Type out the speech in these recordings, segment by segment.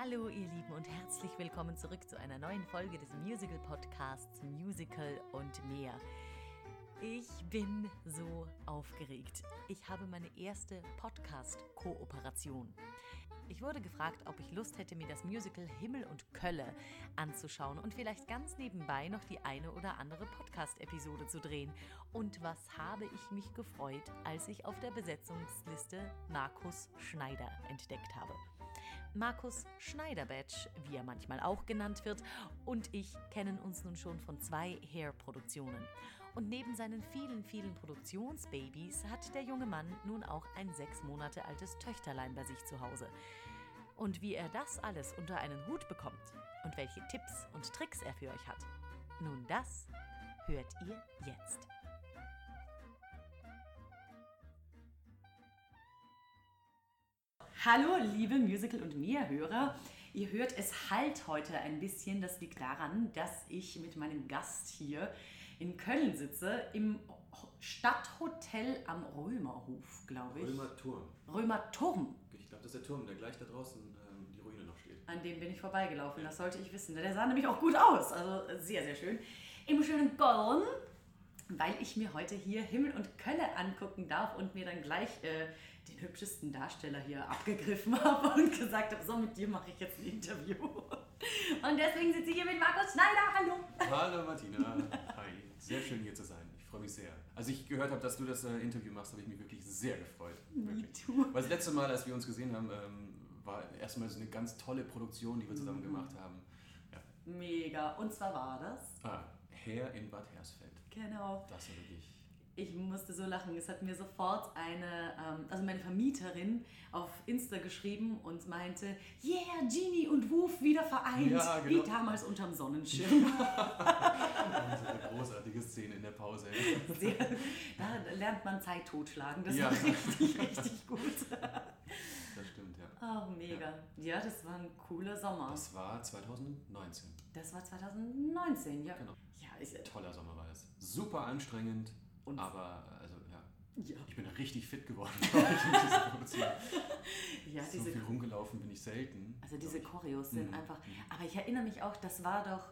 Hallo ihr Lieben und herzlich willkommen zurück zu einer neuen Folge des Musical Podcasts Musical und mehr. Ich bin so aufgeregt. Ich habe meine erste Podcast-Kooperation. Ich wurde gefragt, ob ich Lust hätte, mir das Musical Himmel und Kölle anzuschauen und vielleicht ganz nebenbei noch die eine oder andere Podcast-Episode zu drehen. Und was habe ich mich gefreut, als ich auf der Besetzungsliste Markus Schneider entdeckt habe. Markus Schneiderbatch, wie er manchmal auch genannt wird, und ich kennen uns nun schon von zwei Hair-Produktionen. Und neben seinen vielen, vielen Produktionsbabys hat der junge Mann nun auch ein sechs Monate altes Töchterlein bei sich zu Hause. Und wie er das alles unter einen Hut bekommt und welche Tipps und Tricks er für euch hat, nun das hört ihr jetzt. Hallo, liebe Musical- und Mehr-Hörer. Ihr hört, es halt heute ein bisschen. Das liegt daran, dass ich mit meinem Gast hier in Köln sitze, im Stadthotel am Römerhof, glaube ich. Römerturm. Römerturm. Ich glaube, das ist der Turm, der gleich da draußen ähm, die Ruine noch steht. An dem bin ich vorbeigelaufen, das sollte ich wissen. Der sah nämlich auch gut aus, also sehr, sehr schön. Im schönen Köln, weil ich mir heute hier Himmel und Kölle angucken darf und mir dann gleich äh, den hübschesten Darsteller hier abgegriffen habe und gesagt habe, so mit dir mache ich jetzt ein Interview. Und deswegen sitze ich hier mit Markus Schneider. Hallo. Hallo Martina. Hi. Sehr schön hier zu sein. Ich freue mich sehr. Als ich gehört habe, dass du das äh, Interview machst, habe ich mich wirklich sehr gefreut. Wirklich. Weil das letzte Mal, als wir uns gesehen haben, ähm, war erstmal so eine ganz tolle Produktion, die wir zusammen gemacht haben. Ja. Mega. Und zwar war das. Ah, Hair in Bad Hersfeld. Genau. Das war wirklich. Ich musste so lachen. Es hat mir sofort eine, ähm, also meine Vermieterin auf Insta geschrieben und meinte, yeah, Genie und Woof wieder vereint, Ja, genau. wie damals unterm Sonnenschirm. Das ist eine großartige Szene in der Pause. Sehr, da lernt man Zeit totschlagen. Das Ja. war richtig, richtig gut. Das stimmt, ja. Oh, mega. Ja, das war ein cooler Sommer. Das war 2019. Das war 2019, ja. Genau. Ja, ist ja Toller Sommer war das. Super anstrengend, Und- aber also ja. Ja, Ich bin richtig fit geworden, ja So diese viel rumgelaufen bin ich selten. Also diese Choreos sind Mhm. einfach. Aber ich erinnere mich auch, das war doch.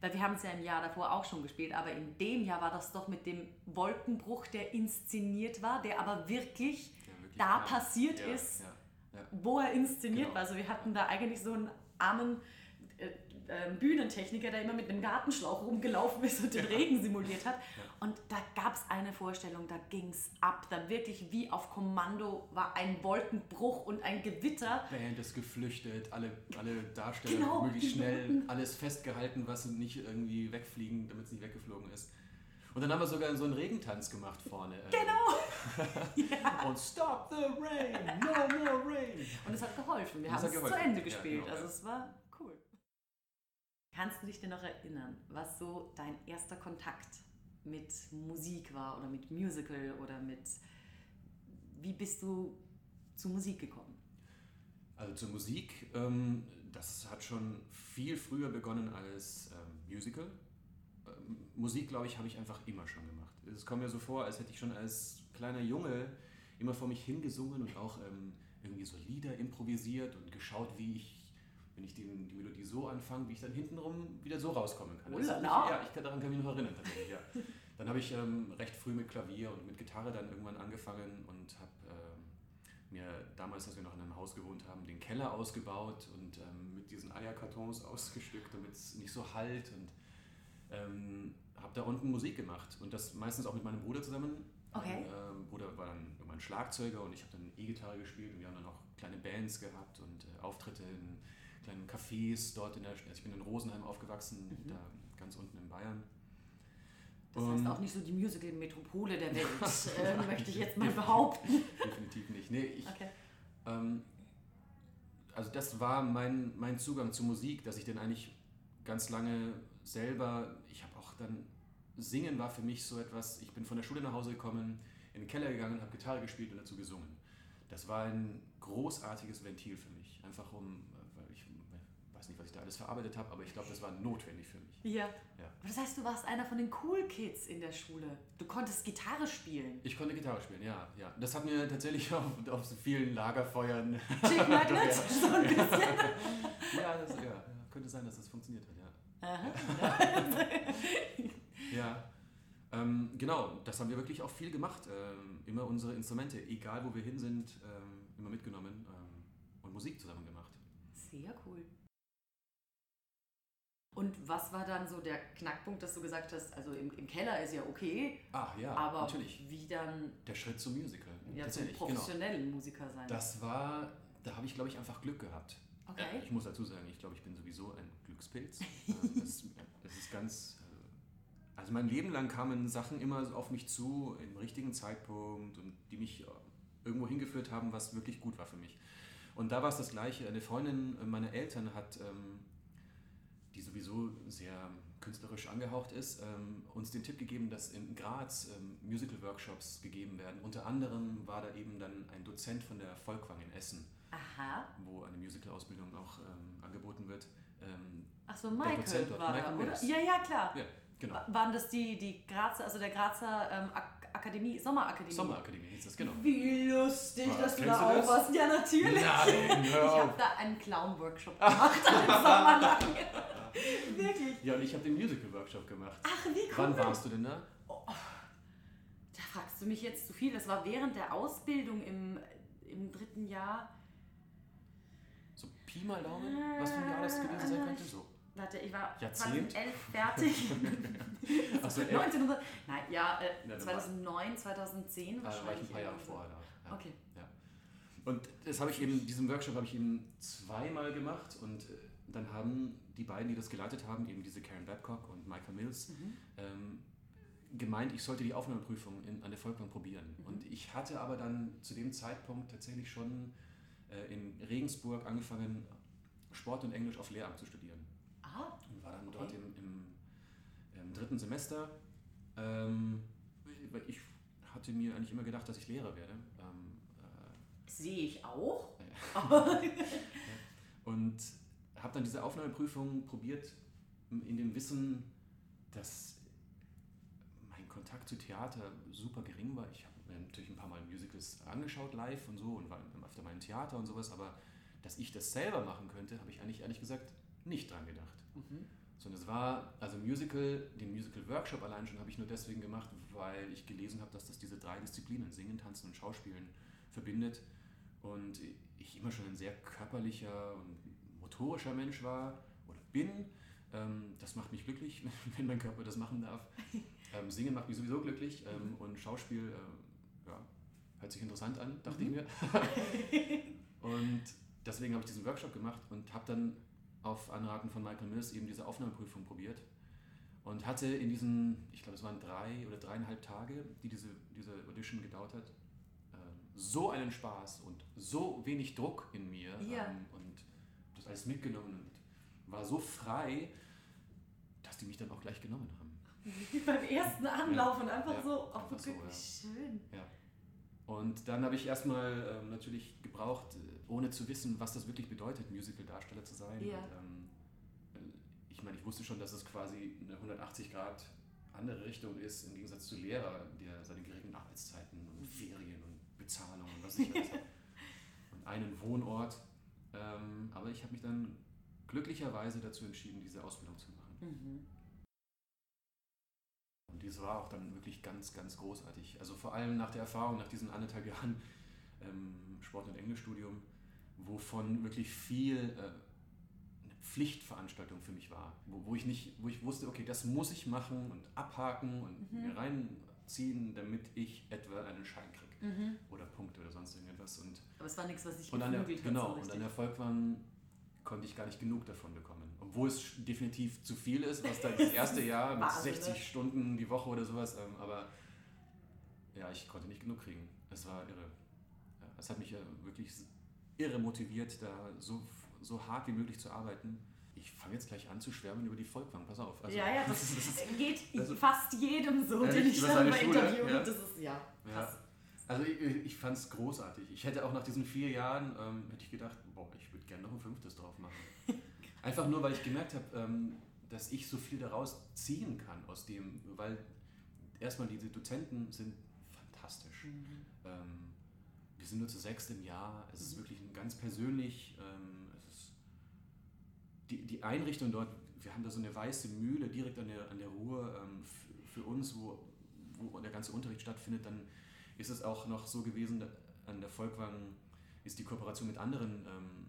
Weil wir haben es ja im Jahr davor auch schon gespielt, aber in dem Jahr war das doch mit dem Wolkenbruch, der inszeniert war, der aber wirklich, ich. Ja, wirklich, da ja. passiert ja, ist, ja. wo er inszeniert Genau. war. Also wir hatten da eigentlich so einen armen äh, äh, Bühnentechniker, der immer mit einem Gartenschlauch rumgelaufen ist und den Regen simuliert hat. Und da gab es eine Vorstellung, da ging es ab. Da wirklich wie auf Kommando war ein Wolkenbruch und ein Gewitter. Band ist geflüchtet, alle, alle Darsteller Genau, möglichst schnell wollten- alles festgehalten, was nicht irgendwie wegfliegen, damit es nicht weggeflogen ist. Und dann haben wir sogar so einen Regentanz gemacht vorne. ähm, Genau. Und Stop the rain, no more rain. Und es hat geholfen. Wir es haben es zu. Ende Ja, gespielt. genau, also ja. es war. Kannst du dich denn noch erinnern, was so dein erster Kontakt mit Musik war oder mit Musical oder mit... Wie bist du zu Musik gekommen? Also zur Musik, ähm, das hat schon viel früher begonnen als ähm, Musical. Ähm, Musik, glaube ich, habe ich einfach immer schon gemacht. Es kommt mir so vor, als hätte ich schon als kleiner Junge immer vor mich hingesungen und auch ähm, irgendwie so Lieder improvisiert und geschaut, wie ich, wenn ich die, die Melodie so anfange, wie ich dann hintenrum wieder so rauskommen kann. Oh Das la hat la. mich, ja, ich kann, daran kann ich mich noch erinnern tatsächlich, ja. Dann habe ich ähm, recht früh mit Klavier und mit Gitarre dann irgendwann angefangen und habe ähm, mir damals, als wir noch in einem Haus gewohnt haben, den Keller ausgebaut und ähm, mit diesen Eierkartons ausgestückt, damit es nicht so halt und ähm, habe da unten Musik gemacht und das meistens auch mit meinem Bruder zusammen. Okay. Mein ähm, Bruder war dann irgendwann Schlagzeuger und ich habe dann E-Gitarre gespielt und wir haben dann auch kleine Bands gehabt und äh, Auftritte in kleinen Cafés dort in der, also ich bin in Rosenheim aufgewachsen, Mhm. da ganz unten in Bayern. Das Ähm, heißt auch nicht so die Musical-Metropole der Welt, äh, möchte ich jetzt mal behaupten. Definitiv nicht. Nee, ich, Okay. Ähm, also das war mein, mein Zugang zur Musik, dass ich den eigentlich ganz lange selber, ich habe auch dann, Singen war für mich so etwas, ich bin von der Schule nach Hause gekommen, in den Keller gegangen, habe Gitarre gespielt und dazu gesungen. Das war ein großartiges Ventil für mich, einfach um, weil ich weiß weiß nicht, was ich da alles verarbeitet habe, aber ich glaube, das war notwendig für mich. Ja. Ja. Das heißt, du warst einer von den Cool Kids in der Schule. Du konntest Gitarre spielen. Ich konnte Gitarre spielen, ja. ja. Das hat mir tatsächlich auf, auf so vielen Lagerfeuern. Chick Magnet, Ja. so ein bisschen. ja, das, ja, ja, könnte sein, dass das funktioniert hat, ja. Aha. Ja, ähm, genau, das haben wir wirklich auch viel gemacht. Ähm, immer unsere Instrumente, egal wo wir hin sind, ähm, immer mitgenommen ähm, und Musik zusammen gemacht. Sehr cool. Und was war dann so der Knackpunkt, dass du gesagt hast, also im, im Keller ist ja okay, Ah ja, aber natürlich. wie dann Der Schritt zum Musical. ja, zum genau. professionellen Musiker sein? Das war, da habe ich glaube ich einfach Glück gehabt. okay. Ich muss dazu sagen, ich glaube, ich bin sowieso ein Glückspilz. Das, das ist ganz. äh, Also mein Leben lang kamen Sachen immer auf mich zu, im richtigen Zeitpunkt und die mich äh, irgendwo hingeführt haben, was wirklich gut war für mich. Und da war es das Gleiche. Eine Freundin äh, meiner Eltern hat, ähm, die sowieso sehr künstlerisch angehaucht ist, ähm, uns den Tipp gegeben, dass in Graz ähm, Musical-Workshops gegeben werden. Unter anderem war da eben dann ein Dozent von der Volkwang in Essen Aha. wo eine Musical-Ausbildung auch ähm, angeboten wird. Ähm, Ach so, Michael Dozent dort, war da, Michael oder? Mills. Ja, ja, klar. ja, genau. Wa- Waren das die, die Grazer, also der Grazer ähm, Ak Akademie, Sommerakademie? Sommerakademie hieß das, genau. Wie lustig, Ah, dass du da auch warst. Ja, natürlich. Nein, ich habe da einen Clown-Workshop gemacht, einen Sommer lang. Wirklich. Ja, und ich habe den Musical-Workshop gemacht. Ach, wie cool. Wann warst du denn da? Da fragst du mich jetzt zu viel. Das war während der Ausbildung im, im dritten Jahr. So Pi mal Daumen, was für ein Jahr das gewesen sein könnte? So. Warte, ich war Jahrzehnt? 2011 fertig. Achso, elf. 1900, nein, ja, äh, Ja, dann 2009, 2010 Ah, da war ich wahrscheinlich. ein paar Jahre vorher da. Ja. Okay. Und das habe ich eben, diesen Workshop habe ich eben zweimal gemacht und äh, dann haben die beiden, die das geleitet haben, eben diese Karen Babcock und Michael Mills, Mhm. ähm, gemeint, ich sollte die Aufnahmeprüfung in, an der Volkwang probieren. Mhm. Und ich hatte aber dann zu dem Zeitpunkt tatsächlich schon äh, in Regensburg angefangen, Sport und Englisch auf Lehramt zu studieren. Ah, Und war dann Okay. dort im, im, im dritten Semester. Ähm, ich hatte mir eigentlich immer gedacht, dass ich Lehrer werde. Ähm, äh, sehe ich auch. Und habe dann diese Aufnahmeprüfung probiert, in dem Wissen, dass mein Kontakt zu Theater super gering war. Ich habe mir natürlich ein paar Mal Musicals angeschaut live und so und war öfter mal im Theater und sowas, aber dass ich das selber machen könnte, habe ich eigentlich ehrlich gesagt nicht dran gedacht. Mhm. Sondern es war, also Musical, den Musical-Workshop allein schon habe ich nur deswegen gemacht, weil ich gelesen habe, dass das diese drei Disziplinen, Singen, Tanzen und Schauspielen, verbindet. Und ich immer schon ein sehr körperlicher und motorischer Mensch war oder bin. Ähm, das macht mich glücklich, wenn mein Körper das machen darf. Ähm, Singen macht mich sowieso glücklich ähm, und Schauspiel, ja, hört sich interessant an, dachte ich mir. und deswegen habe ich diesen Workshop gemacht und habe dann auf Anraten von Michael Mills eben diese Aufnahmeprüfung probiert und hatte in diesen, ich glaube es waren drei oder dreieinhalb Tage, die diese, diese Audition gedauert hat, so einen Spaß und so wenig Druck in mir Ja. und alles mitgenommen und war so frei, dass die mich dann auch gleich genommen haben. Beim ersten Anlauf und einfach Ja, so, oh, einfach so, wirklich ja. schön. Und dann habe ich erstmal ähm, natürlich gebraucht, äh, ohne zu wissen, was das wirklich bedeutet, Musical-Darsteller zu sein. Ja. Und, ähm, äh, ich meine, ich wusste schon, dass es quasi eine 180 Grad andere Richtung ist, im Gegensatz zu Lehrer, der seine geringen Arbeitszeiten und Ferien und Bezahlung und was ich habe. Und einen Wohnort. Ähm, aber ich habe mich dann glücklicherweise dazu entschieden, diese Ausbildung zu machen. Mhm. Und dies war auch dann wirklich ganz, ganz großartig. Also vor allem nach der Erfahrung, nach diesen anderthalb Jahren ähm, Sport- und Englischstudium, wovon wirklich viel äh, eine Pflichtveranstaltung für mich war. Wo, wo, ich nicht, wo ich wusste, okay, das muss ich machen und abhaken und Mhm. mir reinziehen, damit ich etwa einen Schein kriege. Mhm. Oder Punkte oder sonst irgendetwas. Und, Aber es war nichts, was dich und, der, genau. So und an der Volkwang konnte ich gar nicht genug davon bekommen. Obwohl es definitiv zu viel ist, was da das erste Jahr mit Wahnsinn, ne? 60 Stunden die Woche oder sowas, ähm, aber ja, ich konnte nicht genug kriegen. Es war irre. Ja, es hat mich ja wirklich irre motiviert, da so, so hart wie möglich zu arbeiten. Ich fange jetzt gleich an zu schwärmen über die Volkwang, pass auf. Also, ja, ja, das, ist- geht also- fast jedem so, den ich dann mal interviewe. ja? Das ist, ja, Ja. Also ich, ich fand es großartig. Ich hätte auch nach diesen vier Jahren, ähm, hätte ich gedacht, boah, ich würde gerne noch ein fünftes drauf machen. Einfach nur, weil ich gemerkt habe, ähm, dass ich so viel daraus ziehen kann aus dem, weil erstmal diese Dozenten sind fantastisch. Mhm. Ähm, wir sind nur zu sechst im Jahr. Es ist Mhm. wirklich ein ganz persönlich. Ähm, es ist die, die Einrichtung dort, wir haben da so eine weiße Mühle direkt an der, an der Ruhr ähm, für uns, wo, wo der ganze Unterricht stattfindet. Dann ist es auch noch so gewesen, an der Volkwang ist die Kooperation mit anderen ähm,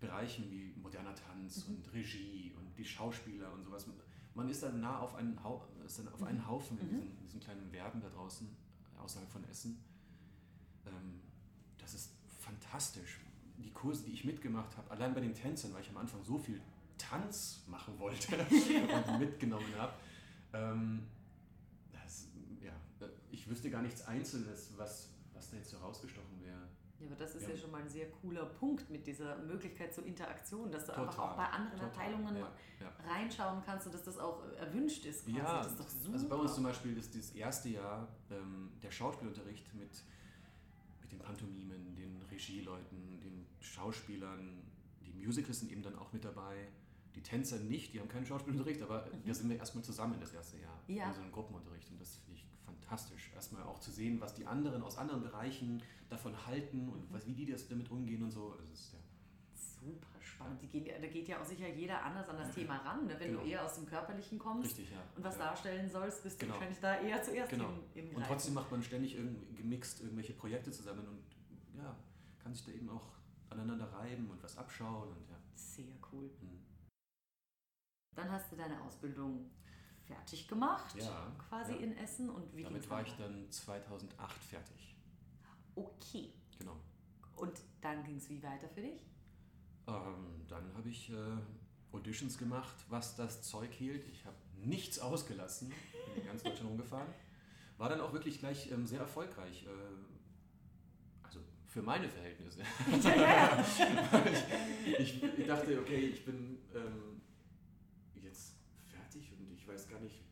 Bereichen wie moderner Tanz Mhm. und Regie und die Schauspieler und sowas. Man ist dann nah auf einen, Hau ist dann auf einen Mhm. Haufen in Mhm. diesen, diesen kleinen Werken da draußen, außerhalb von Essen. Ähm, das ist fantastisch. Die Kurse, die ich mitgemacht habe, allein bei den Tänzern, weil ich am Anfang so viel Tanz machen wollte und mitgenommen habe. Ähm, äh, ich wüsste gar nichts Einzelnes, was, was da jetzt so rausgestochen wäre. Ja, aber das ist Ja. ja schon mal ein sehr cooler Punkt mit dieser Möglichkeit zur Interaktion, dass du einfach Total, auch bei anderen total, Abteilungen ja, ja. reinschauen kannst und dass das auch erwünscht ist. Quasi. Ja, das ist doch super. also bei uns zum Beispiel ist das erste Jahr ähm, der Schauspielunterricht mit, mit den Pantomimen, den Regieleuten, den Schauspielern. Die Musicals sind eben dann auch mit dabei. Die Tänzer nicht, die haben keinen Schauspielunterricht, aber Mhm. da sind wir erstmal zusammen das erste Jahr. Ja. In so einem Gruppenunterricht. Und das finde ich fantastisch. Erstmal auch zu sehen, was die anderen aus anderen Bereichen davon halten und Mhm. was, wie die das damit umgehen und so. Also ist, ja. Super spannend. Die gehen, da geht ja auch sicher jeder anders an das Thema ran. Ne? Wenn Genau. du eher aus dem Körperlichen kommst Richtig, ja. und was ja. darstellen sollst, bist Genau. du wahrscheinlich da eher zuerst Genau. im, im Und trotzdem macht man ständig gemixt irgendwelche Projekte zusammen und ja, kann sich da eben auch aneinander reiben und was abschauen und ja. Sehr cool. Hm. Dann hast du deine Ausbildung fertig gemacht, Ja, quasi ja. in Essen. Und wie Damit war ich dann 2008 fertig. Okay. Genau. Und dann ging es wie weiter für dich? Ähm, dann habe ich äh, Auditions gemacht, was das Zeug hielt. Ich habe nichts ausgelassen, bin in ganz Deutschland rumgefahren. War dann auch wirklich gleich ähm, sehr erfolgreich. Äh, also für meine Verhältnisse. ich, ich dachte, okay, ich bin ähm, ich weiß gar nicht,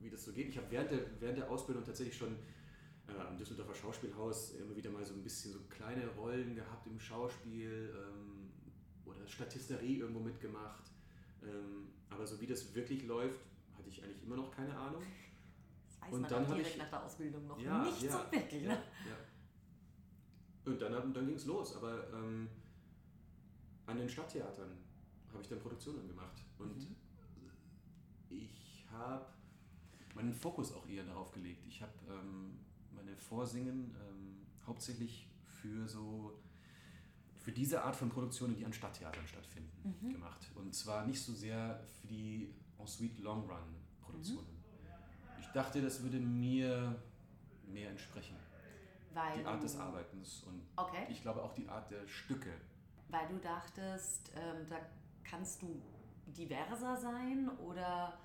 wie das so geht. Ich habe während der, während der Ausbildung tatsächlich schon äh, am Düsseldorfer Schauspielhaus immer wieder mal so ein bisschen so kleine Rollen gehabt im Schauspiel ähm, oder Statisterie irgendwo mitgemacht. Ähm, aber so wie das wirklich läuft, hatte ich eigentlich immer noch keine Ahnung. Das weiß Und man dann direkt ich- nach der Ausbildung noch Ja, nicht ja, so wirklich. Ja, Ne? ja. Und dann, dann ging es los. Aber ähm, an den Stadttheatern habe ich dann Produktionen gemacht. Und Mhm. Ich habe meinen Fokus auch eher darauf gelegt. Ich habe ähm, meine Vorsingen ähm, hauptsächlich für so für diese Art von Produktionen, die an Stadttheatern stattfinden, Mhm. gemacht. Und zwar nicht so sehr für die Ensuite Long Run Produktionen. Ich dachte, das würde mir mehr entsprechen. Weil Die Art des Arbeitens und Okay. ich glaube auch die Art der Stücke. Weil du dachtest, ähm, da kannst du diverser sein oder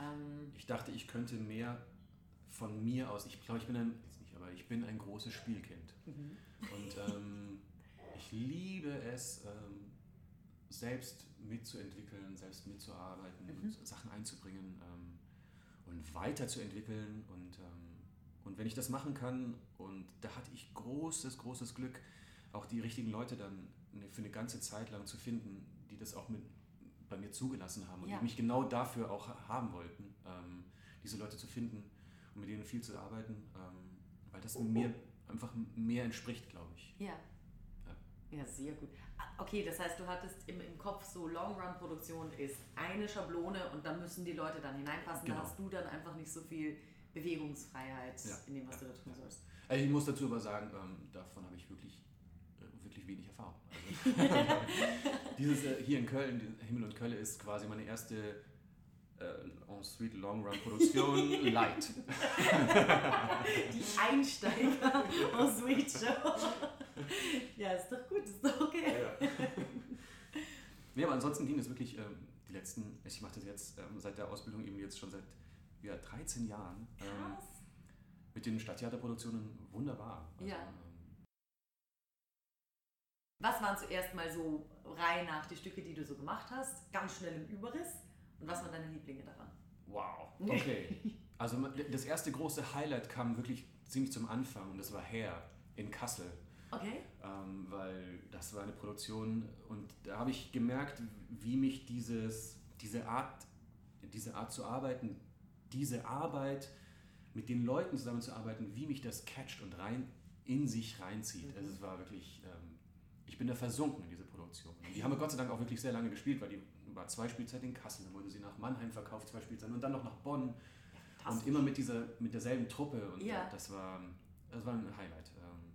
ähm, Ich dachte, ich könnte mehr von mir aus. Ich glaube, ich bin ein, jetzt nicht, aber ich bin ein großes Spielkind. mhm. Und ähm, ich liebe es, ähm, selbst mitzuentwickeln, selbst mitzuarbeiten Mhm. und Sachen einzubringen ähm, und weiterzuentwickeln. Und, ähm, und wenn ich das machen kann, und da hatte ich großes, großes Glück, auch die richtigen Leute dann ne- für eine ganze Zeit lang zu finden, die das auch mit bei mir zugelassen haben und Ja. die mich genau dafür auch ha- haben wollten, ähm, diese Leute zu finden und mit denen viel zu arbeiten, ähm, weil das mir einfach mehr entspricht, glaube ich. ja. Ja, sehr gut. Ah, Okay, das heißt, du hattest im, im Kopf so Long-Run-Produktion ist eine Schablone und da müssen die Leute dann hineinpassen. Genau. Da hast du dann einfach nicht so viel Bewegungsfreiheit Ja, in dem, was ja, du da tun ja. sollst. Also ich muss dazu aber sagen, ähm, davon habe ich wirklich, wirklich wenig Erfahrung. Also, dieses äh, hier in Köln, Himmel und Kölle ist quasi meine erste äh, en suite Long Run Produktion Light. Die Einsteiger Sweet Show. Ja, ist doch gut, ist doch okay. ja. nee, aber ansonsten ging es wirklich ähm, die letzten, ich mache das jetzt ähm, seit der Ausbildung eben jetzt schon seit ja, 13 Jahren. Ähm, mit den Stadttheaterproduktionen wunderbar. Also, Ja. Was waren zuerst mal so Reihe nach die Stücke, die du so gemacht hast? Ganz schnell im Überriss. Und was waren deine Lieblinge daran? Wow, okay. Also das erste große Highlight kam wirklich ziemlich zum Anfang und das war Hair in Kassel. Okay. Ähm, weil das war eine Produktion und da habe ich gemerkt, wie mich dieses, diese, Art, diese Art zu arbeiten, diese Arbeit mit den Leuten zusammenzuarbeiten, wie mich das catcht und rein in sich reinzieht. Mhm. Also es war wirklich, ähm, ich bin da versunken in diese Produktion. Die haben wir Gott sei Dank auch wirklich sehr lange gespielt, weil die war zwei Spielzeiten in Kassel, dann wurde sie nach Mannheim verkauft, zwei Spielzeiten und dann noch nach Bonn. Und immer mit, dieser, mit derselben Truppe. Und ja. das, war, das war ein Highlight. Ähm,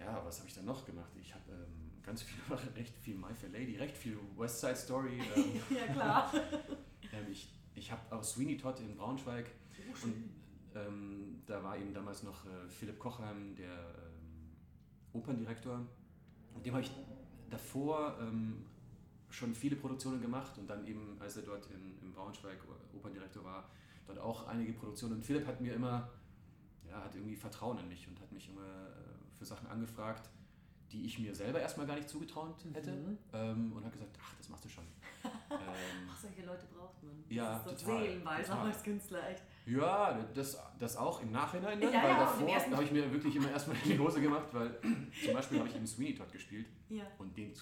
ja, was habe ich dann noch gemacht? Ich habe ähm, ganz viel, recht viel My Fair Lady, recht viel West Side Story. Ähm, ja, klar. ähm, ich ich habe aus Sweeney Todd in Braunschweig oh, und ähm, da war eben damals noch äh, Philipp Kochheim, der ähm, Operndirektor. Mit dem habe ich davor ähm, schon viele Produktionen gemacht und dann eben, als er dort in, in Braunschweig Operndirektor war, dort auch einige Produktionen. Und Philipp hat mir immer, ja, hat irgendwie Vertrauen in mich und hat mich immer äh, für Sachen angefragt, die ich mir selber erstmal gar nicht zugetraut hätte. Mhm. Ähm, und hat gesagt, ach, das machst du schon. ähm, ach, solche Leute braucht man. Ja, das ist total. Seelenweise als Künstler echt. Ja, das, das auch im Nachhinein, dann, ja, weil ja, davor habe ich mir wirklich immer erstmal in die Hose gemacht, weil zum Beispiel habe ich eben Sweeney Todd gespielt ja. und den,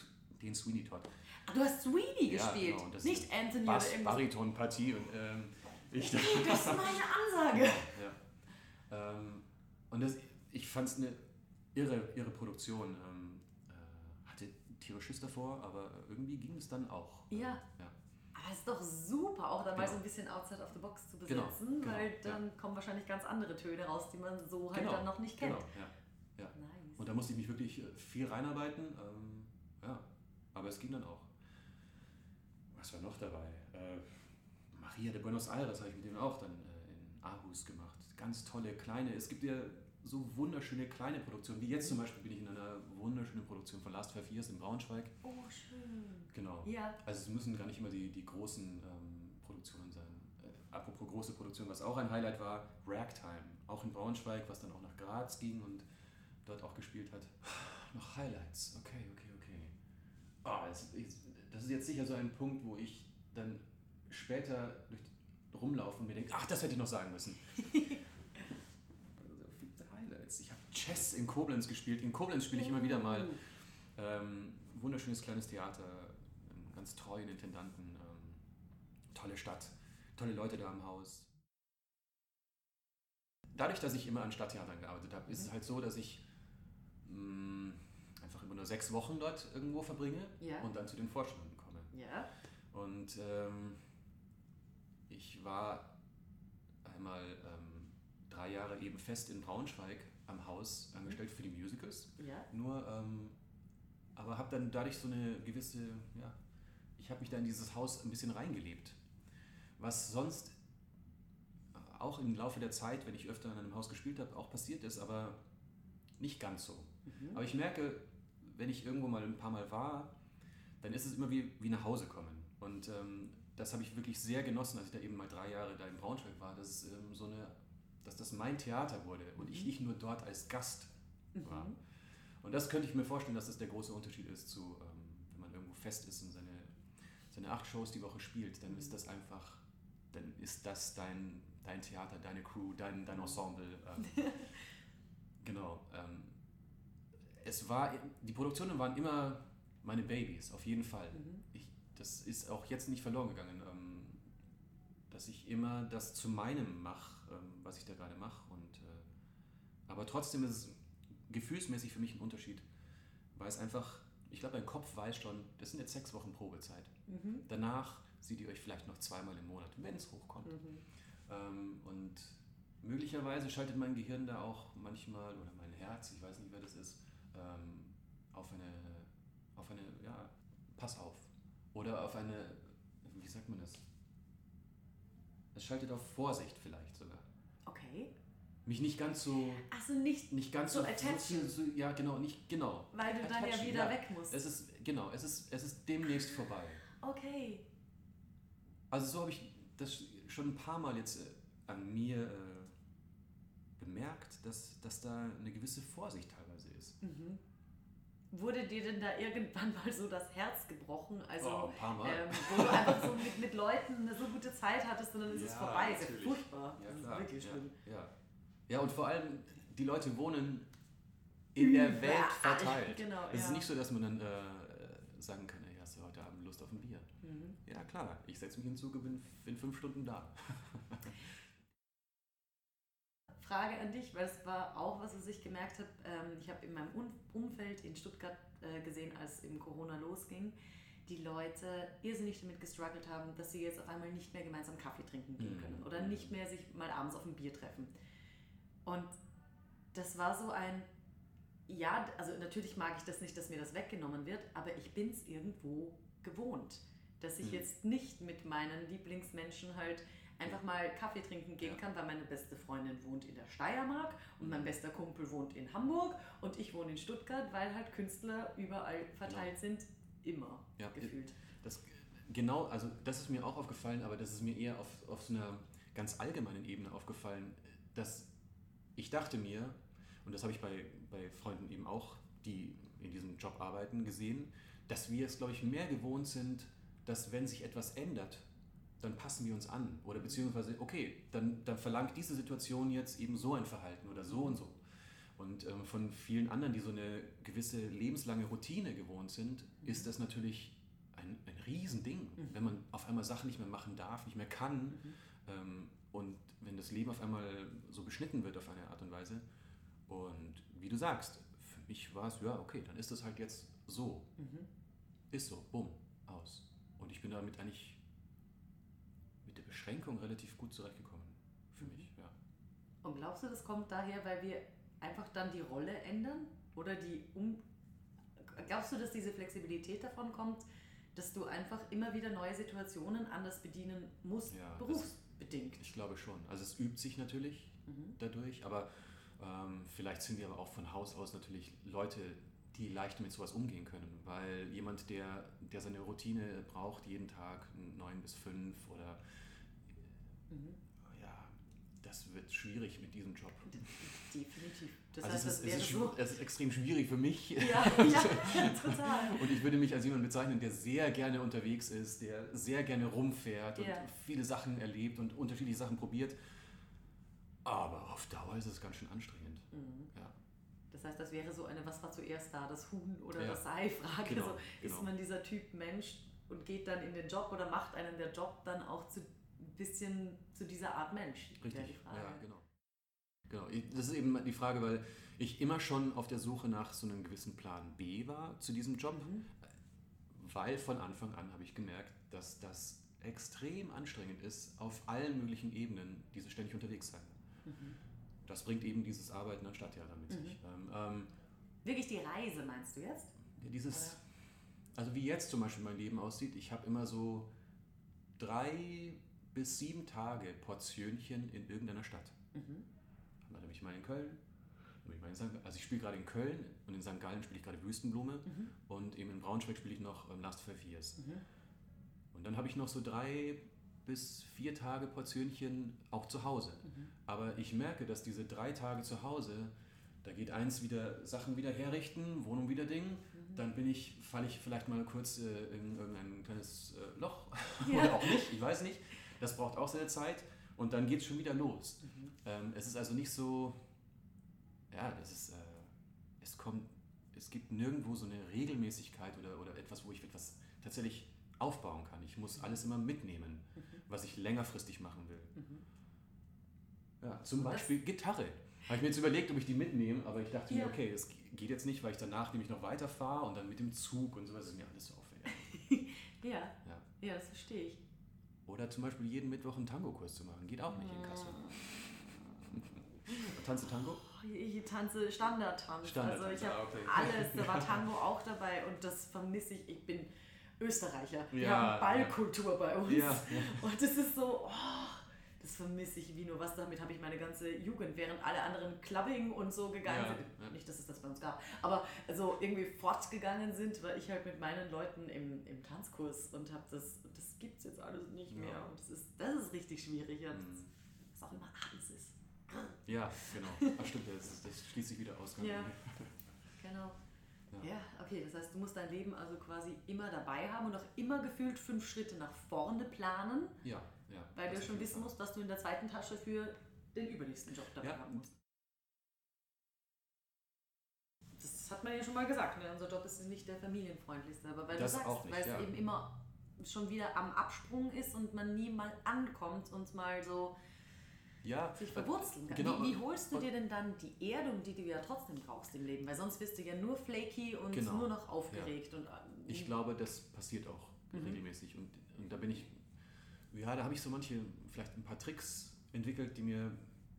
den Sweeney Todd. Ach, du hast Sweeney gespielt, genau, nicht Anthony Bass, oder Bariton-Partie und ähm, ich das ist meine Ansage. Ja, ähm, und das, ich fand es eine irre, irre Produktion. Ähm, äh, hatte tierisch Schiss davor, aber irgendwie ging es dann auch. Ja. ja. Aber es ist doch super, auch dann genau. mal so ein bisschen outside of the box zu genau, besetzen, genau, weil genau, dann ja. kommen wahrscheinlich ganz andere Töne raus, die man so halt genau, dann noch nicht kennt. Genau, ja. ja. Nice. Und da musste ich mich wirklich äh, viel reinarbeiten. Ähm, ja, aber es ging dann auch. Was war noch dabei? Äh, Maria de Buenos Aires habe ich mit dem auch dann äh, in Aarhus gemacht. Ganz tolle kleine. Es gibt ja so wunderschöne kleine Produktionen. Wie jetzt zum Beispiel bin ich in einer wunderschönen Produktion von Last Five Years in Braunschweig. Oh, schön. Genau. Ja. Also es müssen gar nicht immer die, die großen ähm, Produktionen sein. Äh, apropos große Produktion, was auch ein Highlight war, Ragtime. Auch in Braunschweig, was dann auch nach Graz ging und dort auch gespielt hat. Noch Highlights. Okay, okay, okay. Oh, das, das ist jetzt sicher so ein Punkt, wo ich dann später durch rumlaufe und mir denke, ach, das hätte ich noch sagen müssen. Chess in Koblenz gespielt. In Koblenz spiele ich immer wieder mal. Oh. Ähm, wunderschönes kleines Theater, ganz treuen Intendanten, ähm, tolle Stadt, tolle Leute da im Haus. Dadurch, dass ich immer an Stadttheatern gearbeitet habe, ist es mhm. halt so, dass ich mh, mm, einfach immer nur sechs Wochen dort irgendwo verbringe ja. und dann zu den Vorstellungen komme. Ja. Und ähm, ich war einmal ähm, drei Jahre eben fest in Braunschweig am Haus angestellt für die Musicals. Ja. Nur, ähm, aber habe dann dadurch so eine gewisse, ja, ich habe mich da in dieses Haus ein bisschen reingelebt. Was sonst auch im Laufe der Zeit, wenn ich öfter in einem Haus gespielt habe, auch passiert ist, aber nicht ganz so. Mhm. Aber ich merke, wenn ich irgendwo mal ein paar Mal war, dann ist es immer wie, wie nach Hause kommen. Und ähm, das habe ich wirklich sehr genossen, als ich da eben mal drei Jahre da in Braunschweig war, dass es ähm, so eine dass das mein Theater wurde und ich mhm. nicht nur dort als Gast mhm. war. Und das könnte ich mir vorstellen, dass das der große Unterschied ist zu, ähm, wenn man irgendwo fest ist und seine, seine acht Shows die Woche spielt, dann ist das einfach, dann ist das dein, dein Theater, deine Crew, dein, dein Ensemble. Ähm, genau. Ähm, es war, die Produktionen waren immer meine Babys, auf jeden Fall. Mhm. Ich, das ist auch jetzt nicht verloren gegangen, dass ich immer das zu meinem mache ähm, was ich da gerade mache. Und, äh, aber trotzdem ist es gefühlsmäßig für mich ein Unterschied, weil es einfach, ich glaube, mein Kopf weiß schon, das sind jetzt sechs Wochen Probezeit. Mhm. Danach seht ihr euch vielleicht noch zweimal im Monat, wenn es hochkommt. Mhm. Ähm, und möglicherweise schaltet mein Gehirn da auch manchmal, oder mein Herz, ich weiß nicht, wer das ist, ähm, auf eine, auf eine, ja, pass auf. Oder auf eine, wie sagt man das? Es schaltet auf Vorsicht vielleicht sogar. Mich nicht ganz so. Achso, nicht, nicht ganz so, so attachen. So, ja, genau, nicht genau. Weil du attachen, dann ja wieder ja. weg musst. Es ist, genau, es ist, es ist demnächst vorbei. Okay. Also so habe ich das schon ein paar Mal jetzt äh, an mir äh, bemerkt, dass, dass da eine gewisse Vorsicht teilweise ist. Mhm. Wurde dir denn da irgendwann mal so das Herz gebrochen? Also, oh, ein paar Mal. Ähm, wo du einfach so mit, mit Leuten eine so gute Zeit hattest und dann ist ja, es vorbei. Das ist furchtbar. Ja, das klar. ist wirklich schlimm. Ja. ja, und vor allem, die Leute wohnen in der Welt verteilt. Genau, es ja. ist nicht so, dass man dann äh, sagen kann, hey, hast du heute Abend Lust auf ein Bier? Mhm. Ja, klar, ich setze mich und bin in fünf Stunden da. Frage an dich, weil es war auch was, was ich gemerkt habe. Ähm, ich habe in meinem Umfeld in Stuttgart äh, gesehen, als eben Corona losging, die Leute irrsinnig damit gestruggelt haben, dass sie jetzt auf einmal nicht mehr gemeinsam Kaffee trinken gehen Mhm. können oder nicht mehr sich mal abends auf ein Bier treffen. Und das war so ein, ja, also natürlich mag ich das nicht, dass mir das weggenommen wird, aber ich bin es irgendwo gewohnt, dass ich Mhm. jetzt nicht mit meinen Lieblingsmenschen halt einfach mal Kaffee trinken gehen Ja. kann, weil meine beste Freundin wohnt in der Steiermark und mein bester Kumpel wohnt in Hamburg und ich wohne in Stuttgart, weil halt Künstler überall verteilt sind, immer Ja, gefühlt. Das, genau, also das ist mir auch aufgefallen, aber das ist mir eher auf, auf so einer ganz allgemeinen Ebene aufgefallen, dass ich dachte mir, und das habe ich bei, bei Freunden eben auch, die in diesem Job arbeiten, gesehen, dass wir es, glaube ich, mehr gewohnt sind, dass wenn sich etwas ändert, dann passen wir uns an. Oder beziehungsweise, okay, dann, dann verlangt diese Situation jetzt eben so ein Verhalten oder so und so. Und ähm, von vielen anderen, die so eine gewisse lebenslange Routine gewohnt sind, ist das natürlich ein, ein Riesending, Mhm. wenn man auf einmal Sachen nicht mehr machen darf, nicht mehr kann. Mhm. Ähm, und wenn das Leben auf einmal so beschnitten wird auf eine Art und Weise. Und wie du sagst, für mich war es, ja, okay, dann ist das halt jetzt so. Mhm. Ist so, bumm, aus. Und ich bin damit eigentlich mit der Beschränkung relativ gut zurechtgekommen. Für mich, ja. Und glaubst du, das kommt daher, weil wir einfach dann die Rolle ändern? Oder die um. Glaubst du, dass diese Flexibilität davon kommt, dass du einfach immer wieder neue Situationen anders bedienen musst, Ja, das- berufsbedingt? Ich glaube schon. Also es übt sich natürlich Mhm. dadurch, aber ähm, vielleicht sind wir aber auch von Haus aus natürlich Leute, die leicht mit sowas umgehen können. Weil jemand, der, der seine Routine braucht, jeden Tag neun bis fünf oder Mhm. Das wird schwierig mit diesem Job. Definitiv. Das also heißt, es, ist, wäre es, ist, so. es ist extrem schwierig für mich. Ja, ja, total. Und ich würde mich als jemand bezeichnen, der sehr gerne unterwegs ist, der sehr gerne rumfährt und Ja. viele Sachen erlebt und unterschiedliche Sachen probiert. Aber auf Dauer ist es ganz schön anstrengend. Mhm. Ja. Das heißt, das wäre so eine, was war zuerst da, das Huhn oder Ja. das Ei-Frage. Genau, so, Ist genau. man dieser Typ Mensch und geht dann in den Job oder macht einen der Job dann auch zu bisschen zu dieser Art Mensch? Richtig. die Frage. Ja, genau. Genau. Das ist eben die Frage, weil ich immer schon auf der Suche nach so einem gewissen Plan B war zu diesem Job, Mhm. weil von Anfang an habe ich gemerkt, dass das extrem anstrengend ist, auf allen möglichen Ebenen, diese ständig unterwegs sein. Mhm. Das bringt eben dieses Arbeiten an Stadttheater mit Mhm. sich. Ähm, ähm, Wirklich die Reise, meinst du jetzt? Dieses, also wie jetzt zum Beispiel mein Leben aussieht, ich habe immer so drei bis sieben Tage Portionchen in irgendeiner Stadt. Mhm. Dann bin ich mal in Köln, dann ich mal in St. also ich spiele gerade in Köln und in St. Gallen spiele ich gerade Wüstenblume Mhm. und eben in Braunschweig spiele ich noch ähm, Last Five Years. Mhm. Und dann habe ich noch so drei bis vier Tage Portionchen auch zu Hause. Mhm. Aber ich merke, dass diese drei Tage zu Hause, da geht eins wieder Sachen wieder herrichten, Wohnung wieder Ding, Mhm. dann bin ich, falle ich vielleicht mal kurz äh, in irgendein kleines äh, Loch Ja. oder auch nicht, ich weiß nicht. Das braucht auch seine Zeit und dann geht es schon wieder los. Mhm. Ähm, es ist also nicht so, ja, das ist, äh, es kommt, es gibt nirgendwo so eine Regelmäßigkeit oder, oder etwas, wo ich etwas tatsächlich aufbauen kann. Ich muss alles immer mitnehmen, Mhm. was ich längerfristig machen will. Mhm. Ja, zum das- Beispiel Gitarre. Habe ich mir jetzt überlegt, ob ich die mitnehme, aber ich dachte Ja. mir, okay, es geht jetzt nicht, weil ich danach nämlich noch weiterfahre und dann mit dem Zug und sowas ist mir alles so aufwendig. Ja. Ja. ja, das verstehe ich. Oder zum Beispiel jeden Mittwoch einen Tango-Kurs zu machen, geht auch nicht in Kassel. Tanze Tango? Oh, Ich tanze Standardtanz. Standardtanz, also ich habe ah, okay. alles, da war Tango auch dabei und das vermisse ich. Ich bin Österreicher. Wir Ja, haben Ballkultur bei uns. Ja, ja. Und das ist so, oh, das vermisse ich wie nur was. Damit habe ich meine ganze Jugend, während alle anderen Clubbing und so gegangen Ja, sind. ja. Nicht, dass es das bei uns gab, aber so irgendwie fortgegangen sind, war ich halt mit meinen Leuten im, im Tanzkurs und habe das, das gibt es jetzt alles nicht Ja. mehr. Und das ist, das ist richtig schwierig. Ja. Mhm. Was auch immer abends ist. Ja, genau. Ach stimmt, das, das schließt sich wieder aus. Ja. Genau. Ja. okay, das heißt, du musst dein Leben also quasi immer dabei haben und auch immer gefühlt fünf Schritte nach vorne planen, Ja, ja. weil du schon wissen musst, was du in der zweiten Tasche für den übernächsten Job dabei Ja, haben musst. das hat man ja schon mal gesagt, ne? unser Job ist nicht der familienfreundlichste, aber weil Das du sagst, weil es ja. eben immer schon wieder am Absprung ist und man nie mal ankommt und mal so Ja, sich verwurzeln kann. genau. Wie, wie holst du dir denn dann die Erdung, die du ja trotzdem brauchst im Leben? Weil sonst bist du ja nur flaky und Genau. nur noch aufgeregt. Und, äh, Ich glaube, das passiert auch Mhm. regelmäßig. Und, und da bin ich, ja, da habe ich so manche, vielleicht ein paar Tricks entwickelt, die mir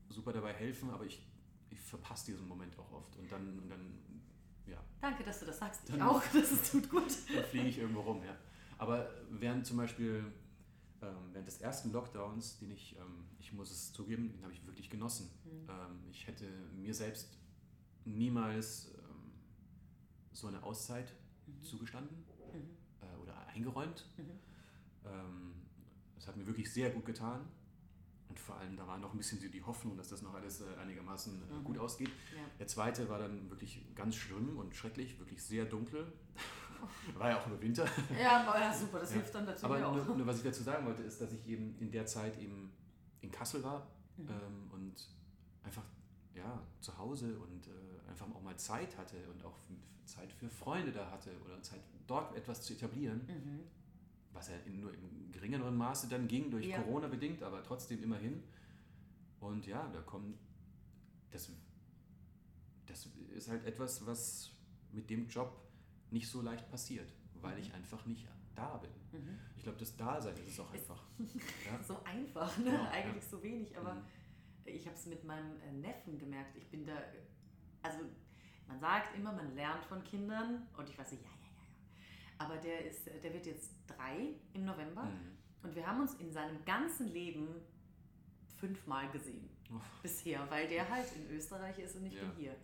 super dabei helfen, aber ich, ich verpasse diesen Moment auch oft. Und dann, und dann, ja, Danke, dass du das sagst. Ich Dann- auch. Das ist, tut gut. dann fliege ich irgendwo rum, ja. Aber während zum Beispiel, ähm, während des ersten Lockdowns, den ich, ähm, ich muss es zugeben, den habe ich wirklich genossen. Mhm. Ähm, ich hätte mir selbst niemals ähm, so eine Auszeit zugestanden Mhm. äh, oder eingeräumt. Das hat mir wirklich sehr gut getan. Und vor allem, da war noch ein bisschen so die Hoffnung, dass das noch alles äh, einigermaßen äh, Mhm. gut ausgeht. Ja. Der zweite war dann wirklich ganz schlimm und schrecklich, wirklich sehr dunkel. war ja auch nur Winter. Ja, aber ja, super, das Ja. hilft dann dazu Aber auch. nur, nur was ich dazu sagen wollte, ist, dass ich eben in der Zeit eben in Kassel war Mhm. ähm, und einfach ja, zu Hause und äh, einfach auch mal Zeit hatte und auch Zeit für Freunde da hatte oder Zeit dort etwas zu etablieren, Mhm. Was ja in, nur im geringeren Maße dann ging durch Ja. Corona bedingt, aber trotzdem immerhin. Und ja, da kommen das, das ist halt etwas, was mit dem Job nicht so leicht passiert, weil ich einfach nicht da bin. Mhm. Ich glaube, das Dasein ist es auch einfach. Ja? So einfach, ne? Ja. Eigentlich so wenig, aber Mhm. ich habe es mit meinem äh, Neffen gemerkt. Ich bin da, also man sagt immer, man lernt von Kindern und ich weiß ja, ja, ja. Aber der ist, der wird jetzt drei im November Mhm. und wir haben uns in seinem ganzen Leben fünfmal gesehen Uff. bisher, weil der halt in Österreich ist und ich Ja. bin hier.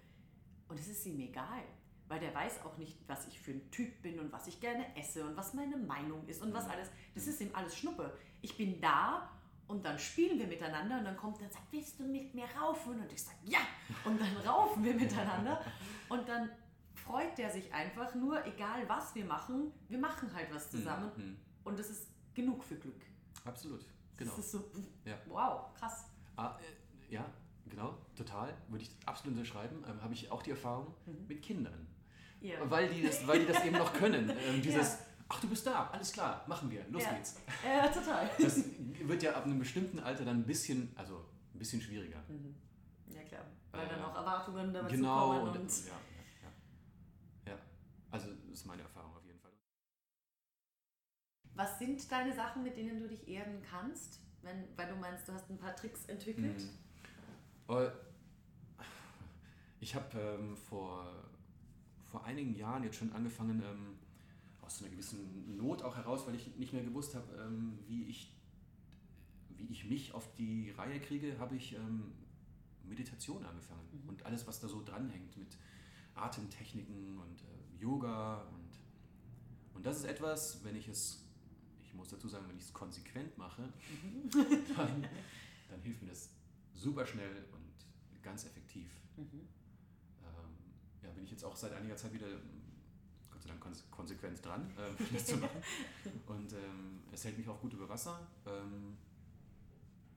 Und es ist ihm egal, weil der weiß auch nicht, was ich für ein Typ bin und was ich gerne esse und was meine Meinung ist und was Mhm. alles. Das ist ihm alles Schnuppe. Ich bin da und dann spielen wir miteinander und dann kommt er und sagt, willst du mit mir raufen? Und ich sage, ja. Und dann raufen wir miteinander und dann freut der sich einfach nur, egal was wir machen, wir machen halt was zusammen Mhm. und das ist genug für Glück. Absolut, genau. Das ist so, Ja. wow, krass. Ah, äh, ja, genau, total. Würde ich absolut unterschreiben. Ähm, Habe ich auch die Erfahrung Mhm. mit Kindern. Ja. Weil, die das, weil die das eben noch können. Ähm, dieses, Ja. ach, du bist da, alles klar, machen wir, los Ja. geht's. Ja, total. Das wird ja ab einem bestimmten Alter dann ein bisschen, also ein bisschen schwieriger. Mhm. Ja klar, weil dann Äh, auch Erwartungen dazu Genau, kommen und, und, ja, also das ist meine Erfahrung auf jeden Fall. was sind deine Sachen, mit denen du dich erden kannst, wenn, weil du meinst, du hast ein paar Tricks entwickelt? Mhm. Aber Ich habe ähm, vor, vor einigen Jahren jetzt schon angefangen, ähm, aus einer gewissen Not auch heraus, weil ich nicht mehr gewusst habe, ähm, wie, ich, wie ich mich auf die Reihe kriege, habe ich ähm, Meditation angefangen. Mhm. Und alles, was da so dranhängt mit Atemtechniken und äh, Yoga. Und, und das ist etwas, wenn ich es, ich muss dazu sagen, wenn ich es konsequent mache, Mhm. dann, dann hilft mir das super schnell und ganz effektiv. Mhm. Ähm, ja, bin ich jetzt auch seit einiger Zeit wieder, Gott sei Dank, konse- konsequent dran, ähm, das zu machen. Und ähm, es hält mich auch gut über Wasser. Ähm,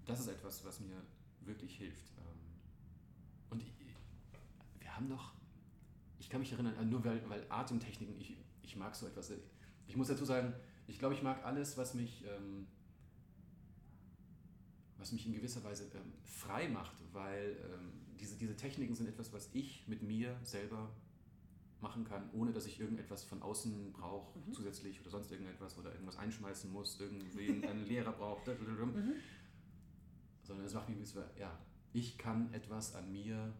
das ist etwas, was mir wirklich hilft. Ähm, und ich, wir haben doch, kann mich erinnern, nur weil, weil Atemtechniken, ich, ich mag so etwas. Ich muss dazu sagen, ich glaube, ich mag alles, was mich, ähm, was mich in gewisser Weise ähm, frei macht, weil ähm, diese, diese Techniken sind etwas, was ich mit mir selber machen kann, ohne dass ich irgendetwas von außen brauche, Mhm. zusätzlich oder sonst irgendetwas oder irgendwas einschmeißen muss, irgendwen einen Lehrer braucht, sondern Mhm. es macht mich ja, ich kann etwas an mir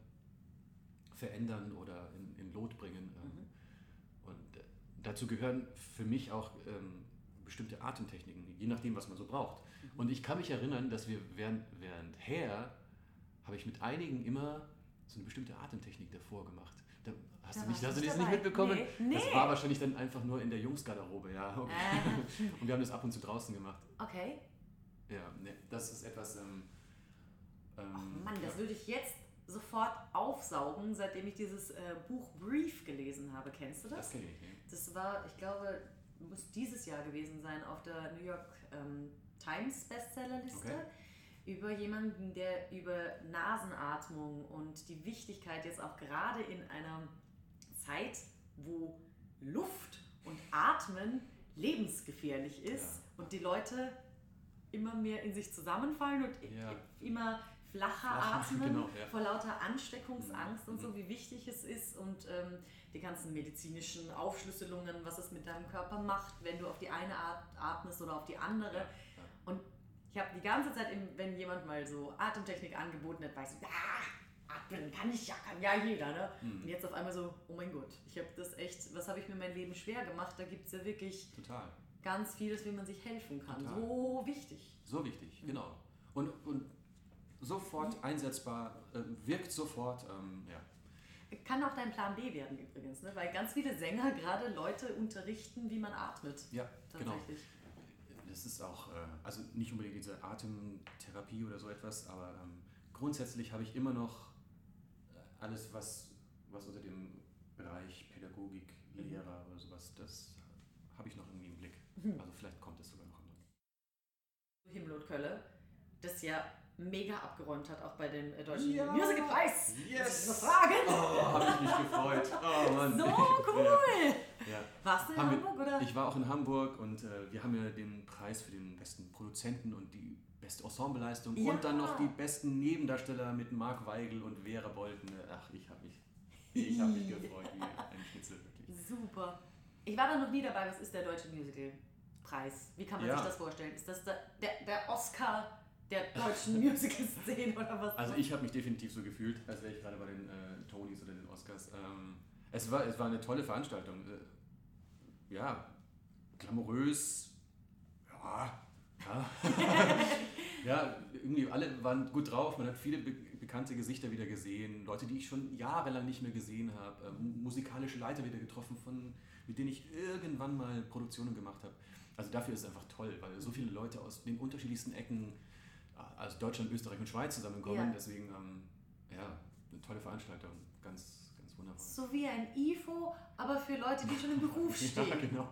verändern oder in, in Lot bringen. ähm, Mhm. Und äh, dazu gehören für mich auch ähm, bestimmte Atemtechniken, je nachdem, was man so braucht. Mhm. Und ich kann mich erinnern, dass wir während, währendher habe ich mit einigen immer so eine bestimmte Atemtechnik davor gemacht. Da, hast Da du, mich, war hast du das nicht mitbekommen? Nee, Das nee. war wahrscheinlich dann einfach nur in der Jungsgarderobe, ja. Okay. Ah, Und wir haben das ab und zu draußen gemacht. okay. Ja, ne, das ist etwas. Ähm, ähm, Ach Mann, das ja. würde ich jetzt sofort aufsaugen, seitdem ich dieses äh, Buch Brief gelesen habe. Kennst du das? Das kenne ich. Ne? Das war, ich glaube, muss dieses Jahr gewesen sein auf der New York ähm, Times Bestsellerliste. Okay. Über jemanden, der über Nasenatmung und die Wichtigkeit jetzt auch gerade in einer Zeit, wo Luft und Atmen lebensgefährlich ist und die Leute immer mehr in sich zusammenfallen und Ja. immer flacher Flacher, atmen genau, ja. vor lauter Ansteckungsangst und Mhm. so, wie wichtig es ist und ähm, die ganzen medizinischen Aufschlüsselungen, was es mit deinem Körper macht, wenn du auf die eine Art atmest oder auf die andere. Ja. Und ich habe die ganze Zeit, wenn jemand mal so Atemtechnik angeboten hat, weiß ich, ah, atmen kann ich ja, kann ja jeder. Ne? Mhm. Und jetzt auf einmal so, oh mein Gott, ich habe das echt, was habe ich mir mein Leben schwer gemacht? Da gibt es ja wirklich Total. ganz vieles, wie man sich helfen kann. Total. So wichtig. So wichtig, genau. Und, und sofort einsetzbar, äh, wirkt sofort, ähm, ja. Kann auch dein Plan B werden übrigens, ne? weil ganz viele Sänger gerade Leute unterrichten, wie man atmet. Ja, genau. Tatsächlich. Das ist auch, äh, also nicht unbedingt diese Atemtherapie oder so etwas, aber ähm, grundsätzlich habe ich immer noch äh, alles, was, was unter dem Bereich Pädagogik, Mhm. Lehrer oder sowas, das habe ich noch irgendwie im Blick. Mhm. Also vielleicht kommt es sogar noch. Himmel und Kölle, das ja mega abgeräumt hat, auch bei dem äh, deutschen Ja. Musicalpreis. Yes! Muss ich fragen? Oh, habe ich mich gefreut. Oh Mann. So cool! Ja. Warst du in Haben wir- Hamburg oder? Ich war auch in Hamburg und äh, wir haben ja den Preis für den besten Produzenten und die beste Ensembleleistung Ja. und dann noch die besten Nebendarsteller mit Marc Weigel und Vera Bolten. Ach, ich habe mich, ich hab mich gefreut wie ein Schnitzel, wirklich. Super. Ich war da noch nie dabei. Was ist der deutsche Musicalpreis? Wie kann man Ja. sich das vorstellen? Ist das der, der, der Oscar der deutschen Musical-Szene oder was? Also ich habe mich definitiv so gefühlt, als wäre ich gerade bei den äh, Tonys oder den Oscars. Ähm, es, war, es war eine tolle Veranstaltung. Äh, ja, glamourös. Ja, ja. ja, irgendwie alle waren gut drauf. Man hat viele be bekannte Gesichter wieder gesehen. Leute, die ich schon jahrelang nicht mehr gesehen habe. Ähm, musikalische Leiter wieder getroffen, von, mit denen ich irgendwann mal Produktionen gemacht habe. Also dafür ist es einfach toll, weil so viele Leute aus den unterschiedlichsten Ecken, also Deutschland, Österreich und Schweiz zusammenkommen. Ja. Deswegen, ähm, ja, eine tolle Veranstaltung. Ganz, ganz wunderbar. So wie ein IFO, aber für Leute, die schon im Beruf stehen. Ja, genau.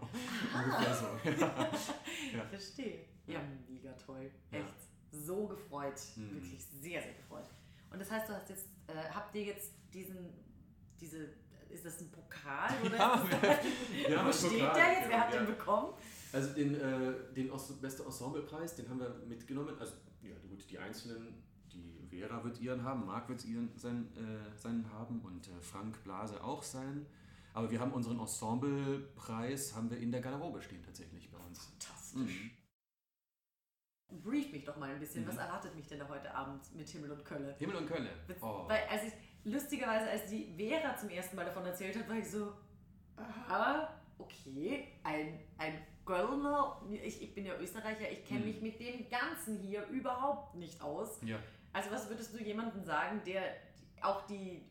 Ungefähr so. Ja. Verstehe. Ja, Ja. mega toll. Ja. Echt. So gefreut. Mhm. Wirklich sehr, sehr gefreut. Und das heißt, du hast jetzt, äh, habt ihr jetzt diesen, diese, ist das ein Pokal oder Ja, wir haben wo steht Pokal, der jetzt? Wer ja, hat ja. den bekommen? Also den, äh, den beste Ensemblepreis, den haben wir mitgenommen. Also ja gut, die einzelnen, die Vera wird ihren haben, Marc wird ihren sein, äh, seinen haben und äh, Frank Blase auch seinen. Aber wir haben unseren Ensemblepreis haben wir in der Garderobe stehen tatsächlich bei uns. Fantastisch. Mhm. Brief mich doch mal ein bisschen. Mhm. Was erwartet mich denn da heute Abend mit Himmel und Kölle? Himmel und Köln. Oh. Weil als ich, lustigerweise, als die Vera zum ersten Mal davon erzählt hat, war ich so, aha, okay, ein, ein Kölner, ich, ich bin ja Österreicher, ich kenne Mhm. mich mit dem Ganzen hier überhaupt nicht aus. Ja. Also was würdest du jemandem sagen, der auch die,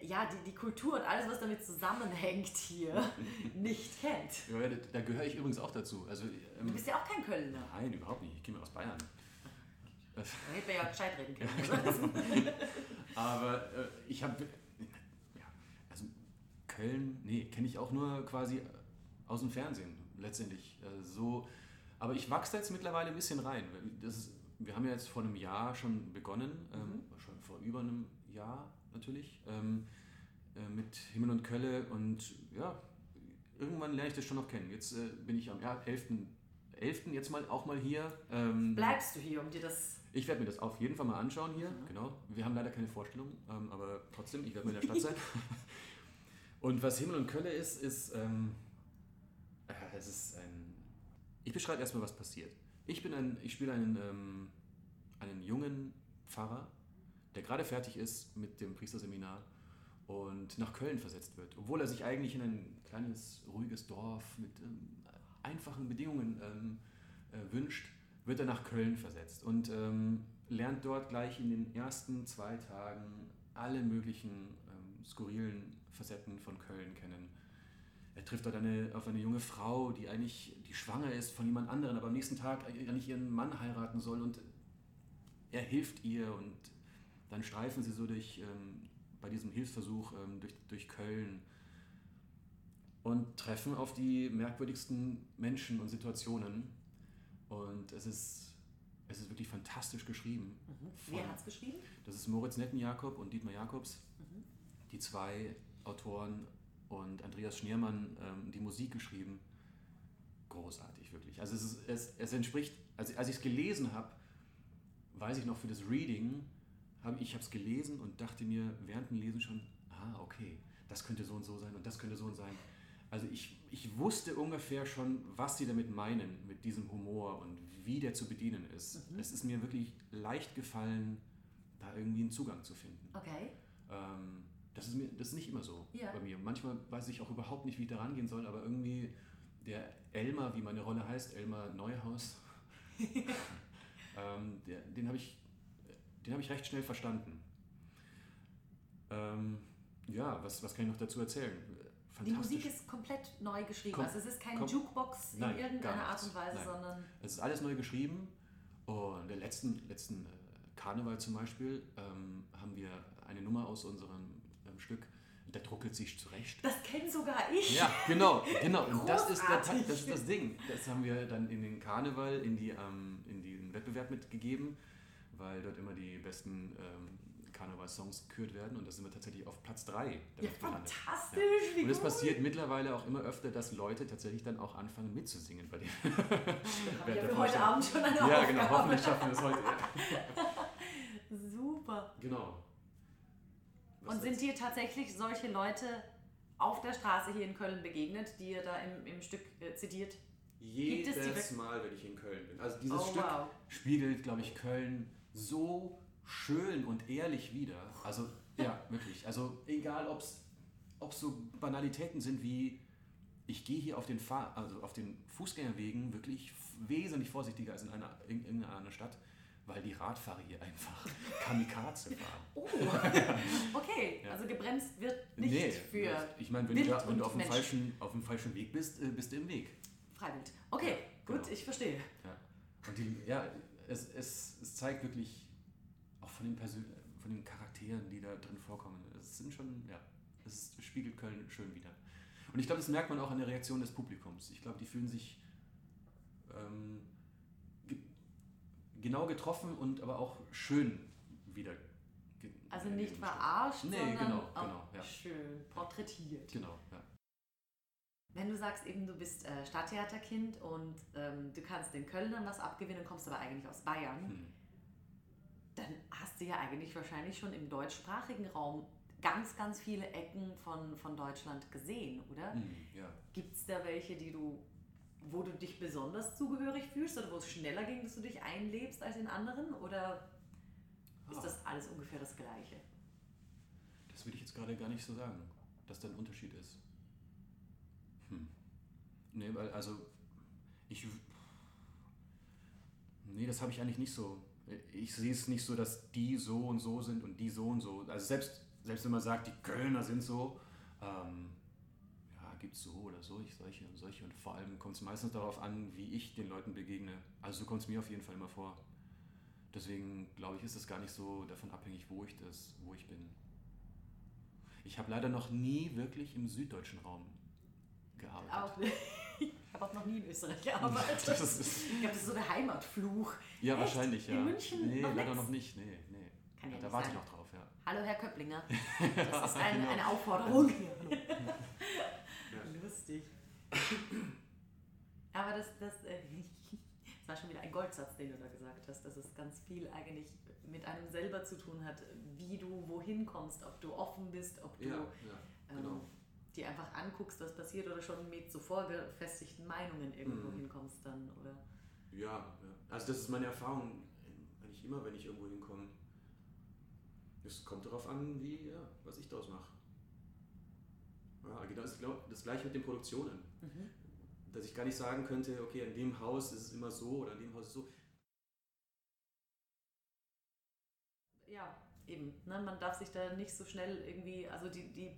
ja, die, die Kultur und alles, was damit zusammenhängt hier, nicht kennt? ja, da, da gehöre ich übrigens auch dazu. Also, ähm, Du bist ja auch kein Kölner. nein, überhaupt nicht. Ich komme aus Bayern. Da hätten wir ja gescheit reden können. Ja? Aber äh, ich habe, ja, also Köln, nee, kenne ich auch nur quasi aus dem Fernsehen letztendlich. Äh, so, aber ich wachse da jetzt mittlerweile ein bisschen rein. Das ist, wir haben ja jetzt vor einem Jahr schon begonnen, ähm, schon vor über einem Jahr natürlich, ähm, äh, mit Himmel und Kölle und ja, irgendwann lerne ich das schon noch kennen. Jetzt äh, bin ich am ja, 11. 11. jetzt mal auch mal hier. Ähm, Bleibst du hier, um dir das ich werde mir das auf jeden Fall mal anschauen hier, Mhm. genau. Wir haben leider keine Vorstellung, ähm, aber trotzdem, ich werde mal in der Stadt sein. und was Himmel und Kölle ist, ist, ähm, äh, es ist ein. Ich beschreibe erstmal, was passiert. Ich bin ein, ich spiele einen, ähm, einen jungen Pfarrer, der gerade fertig ist mit dem Priesterseminar und nach Köln versetzt wird, obwohl er sich eigentlich in ein kleines, ruhiges Dorf mit ähm, einfachen Bedingungen ähm, äh, wünscht, wird er nach Köln versetzt und ähm, lernt dort gleich in den ersten zwei Tagen alle möglichen ähm, skurrilen Facetten von Köln kennen. Er trifft dort eine, auf eine junge Frau, die eigentlich die schwanger ist von jemand anderem, aber am nächsten Tag eigentlich ihren Mann heiraten soll und er hilft ihr und dann streifen sie so durch, ähm, bei diesem Hilfsversuch ähm, durch, durch Köln und treffen auf die merkwürdigsten Menschen und Situationen. Und es ist, es ist wirklich fantastisch geschrieben. Mhm. Wer hat es geschrieben? Das ist Moritz Nettenjakob und Dietmar Jakobs, Mhm. die zwei Autoren und Andreas Schniermann ähm, die Musik geschrieben. Großartig, wirklich. Also es, ist, es, es entspricht, als, als ich es gelesen habe, weiß ich noch für das Reading, hab, ich habe es gelesen und dachte mir während dem Lesen schon, ah, okay, das könnte so und so sein und das könnte so und sein. Also ich, ich wusste ungefähr schon, was sie damit meinen, mit diesem Humor und wie der zu bedienen ist. Mhm. Es ist mir wirklich leicht gefallen, da irgendwie einen Zugang zu finden. Okay. Ähm, das, ist mir, das ist nicht immer so ja. bei mir. Manchmal weiß ich auch überhaupt nicht, wie ich da rangehen soll, aber irgendwie der Elmar, wie meine Rolle heißt, Elmar Neuhaus, ähm, der, den habe ich, hab ich recht schnell verstanden. Ähm, ja, was, was kann ich noch dazu erzählen? Die Musik ist komplett neu geschrieben. Kom also es ist keine Jukebox in nein, irgendeiner Art und Weise, nein. sondern. Es ist alles neu geschrieben. Und der letzten, letzten äh, Karneval zum Beispiel ähm, haben wir eine Nummer aus unserem der druckelt sich zurecht. Das kenne sogar ich. Ja, genau, genau. Und das ist, der, das ist das Ding. Das haben wir dann in den Karneval, in, die, ähm, in den Wettbewerb mitgegeben, weil dort immer die besten ähm, Karneval-Songs gekürt werden und da sind wir tatsächlich auf Platz 3. Ja, fantastisch! Ja. Und es passiert mittlerweile auch immer öfter, dass Leute tatsächlich dann auch anfangen mitzusingen bei dem. Ja, wir heute Abend schon eine Ja, Aufgabe. genau, hoffentlich schaffen wir es heute. Super. Genau. Was und sind dir tatsächlich solche Leute auf der Straße hier in Köln begegnet, die ihr da im, im Stück äh, zitiert? Jedes Mal, wenn ich in Köln bin. Also dieses oh, Stück wow. spiegelt, glaube ich, Köln so schön und ehrlich wieder. Also, ja, wirklich. Also, egal, ob es so Banalitäten sind wie, ich gehe hier auf den, Fahr also auf den Fußgängerwegen wirklich wesentlich vorsichtiger als in einer, in, in einer Stadt, weil die Radfahrer hier einfach Kamikaze fahren. Oh, okay. Ja. Also gebremst wird nicht nee, für. Ich meine, wenn, du, wenn du auf, dem falschen, auf dem falschen Weg bist, äh, bist du im Weg. Freiwild. Okay, ja, gut, genau. ich verstehe. Ja. Und die, ja, es, es, es zeigt wirklich auch von den, Persön von den Charakteren, die da drin vorkommen. Es sind schon, ja, es spiegelt Köln schön wieder. Und ich glaube, das merkt man auch an der Reaktion des Publikums. Ich glaube, die fühlen sich ähm, genau getroffen und aber auch schön wieder. Also nicht verarscht, nee, sondern genau, auch genau, ja. schön porträtiert. Genau, ja. Wenn du sagst eben, du bist äh, Stadttheaterkind und ähm, du kannst den Kölnern was abgewinnen, kommst aber eigentlich aus Bayern. Hm dann hast du ja eigentlich wahrscheinlich schon im deutschsprachigen Raum ganz, ganz viele Ecken von, von Deutschland gesehen, oder? Mhm, ja. Gibt es da welche, die du, wo du dich besonders zugehörig fühlst oder wo es schneller ging, dass du dich einlebst als in anderen? Oder ist ah. das alles ungefähr das Gleiche? Das würde ich jetzt gerade gar nicht so sagen, dass da ein Unterschied ist. Hm. Nee, weil, also, ich. Nee, das habe ich eigentlich nicht so ich sehe es nicht so, dass die so und so sind und die so und so. Also selbst, selbst wenn man sagt, die Kölner sind so, ähm, gibt es so oder so, ich solche und solche. Und vor allem kommt es meistens darauf an, wie ich den Leuten begegne. Also so kommt es mir auf jeden Fall immer vor. Deswegen glaube ich, ist es gar nicht so davon abhängig, wo ich das, wo ich bin. Ich habe leider noch nie wirklich im süddeutschen Raum gearbeitet. Auch nicht habe auch noch nie in Österreich gearbeitet. Das ist, ich glaube, das ist so der Heimatfluch. Ja, Echt? wahrscheinlich, ja. In München? Nee, noch leider noch nicht. Nee, nee. Ja da warte ich noch drauf, ja. Hallo, Herr Köpplinger. Das ist ein, genau. eine Aufforderung. Ja, Lustig. Aber das, das, äh, das war schon wieder ein Goldsatz, den du da gesagt hast, dass es ganz viel eigentlich mit einem selber zu tun hat, wie du wohin kommst, ob du offen bist, ob du ja, ja, genau. ähm, dir einfach anguckst, was passiert oder schon mit so vorgefestigten Meinungen irgendwo mhm. hinkommst dann, oder? Ja, ja, also das ist meine Erfahrung, eigentlich immer, wenn ich irgendwo hinkomme. Es kommt darauf an, wie, ja, was ich daraus mache. Ja, genau, das, das gleiche mit den Produktionen. Mhm. Dass ich gar nicht sagen könnte, okay, in dem Haus ist es immer so oder in dem Haus ist es so. Ja, eben. Ne? Man darf sich da nicht so schnell irgendwie, also die, die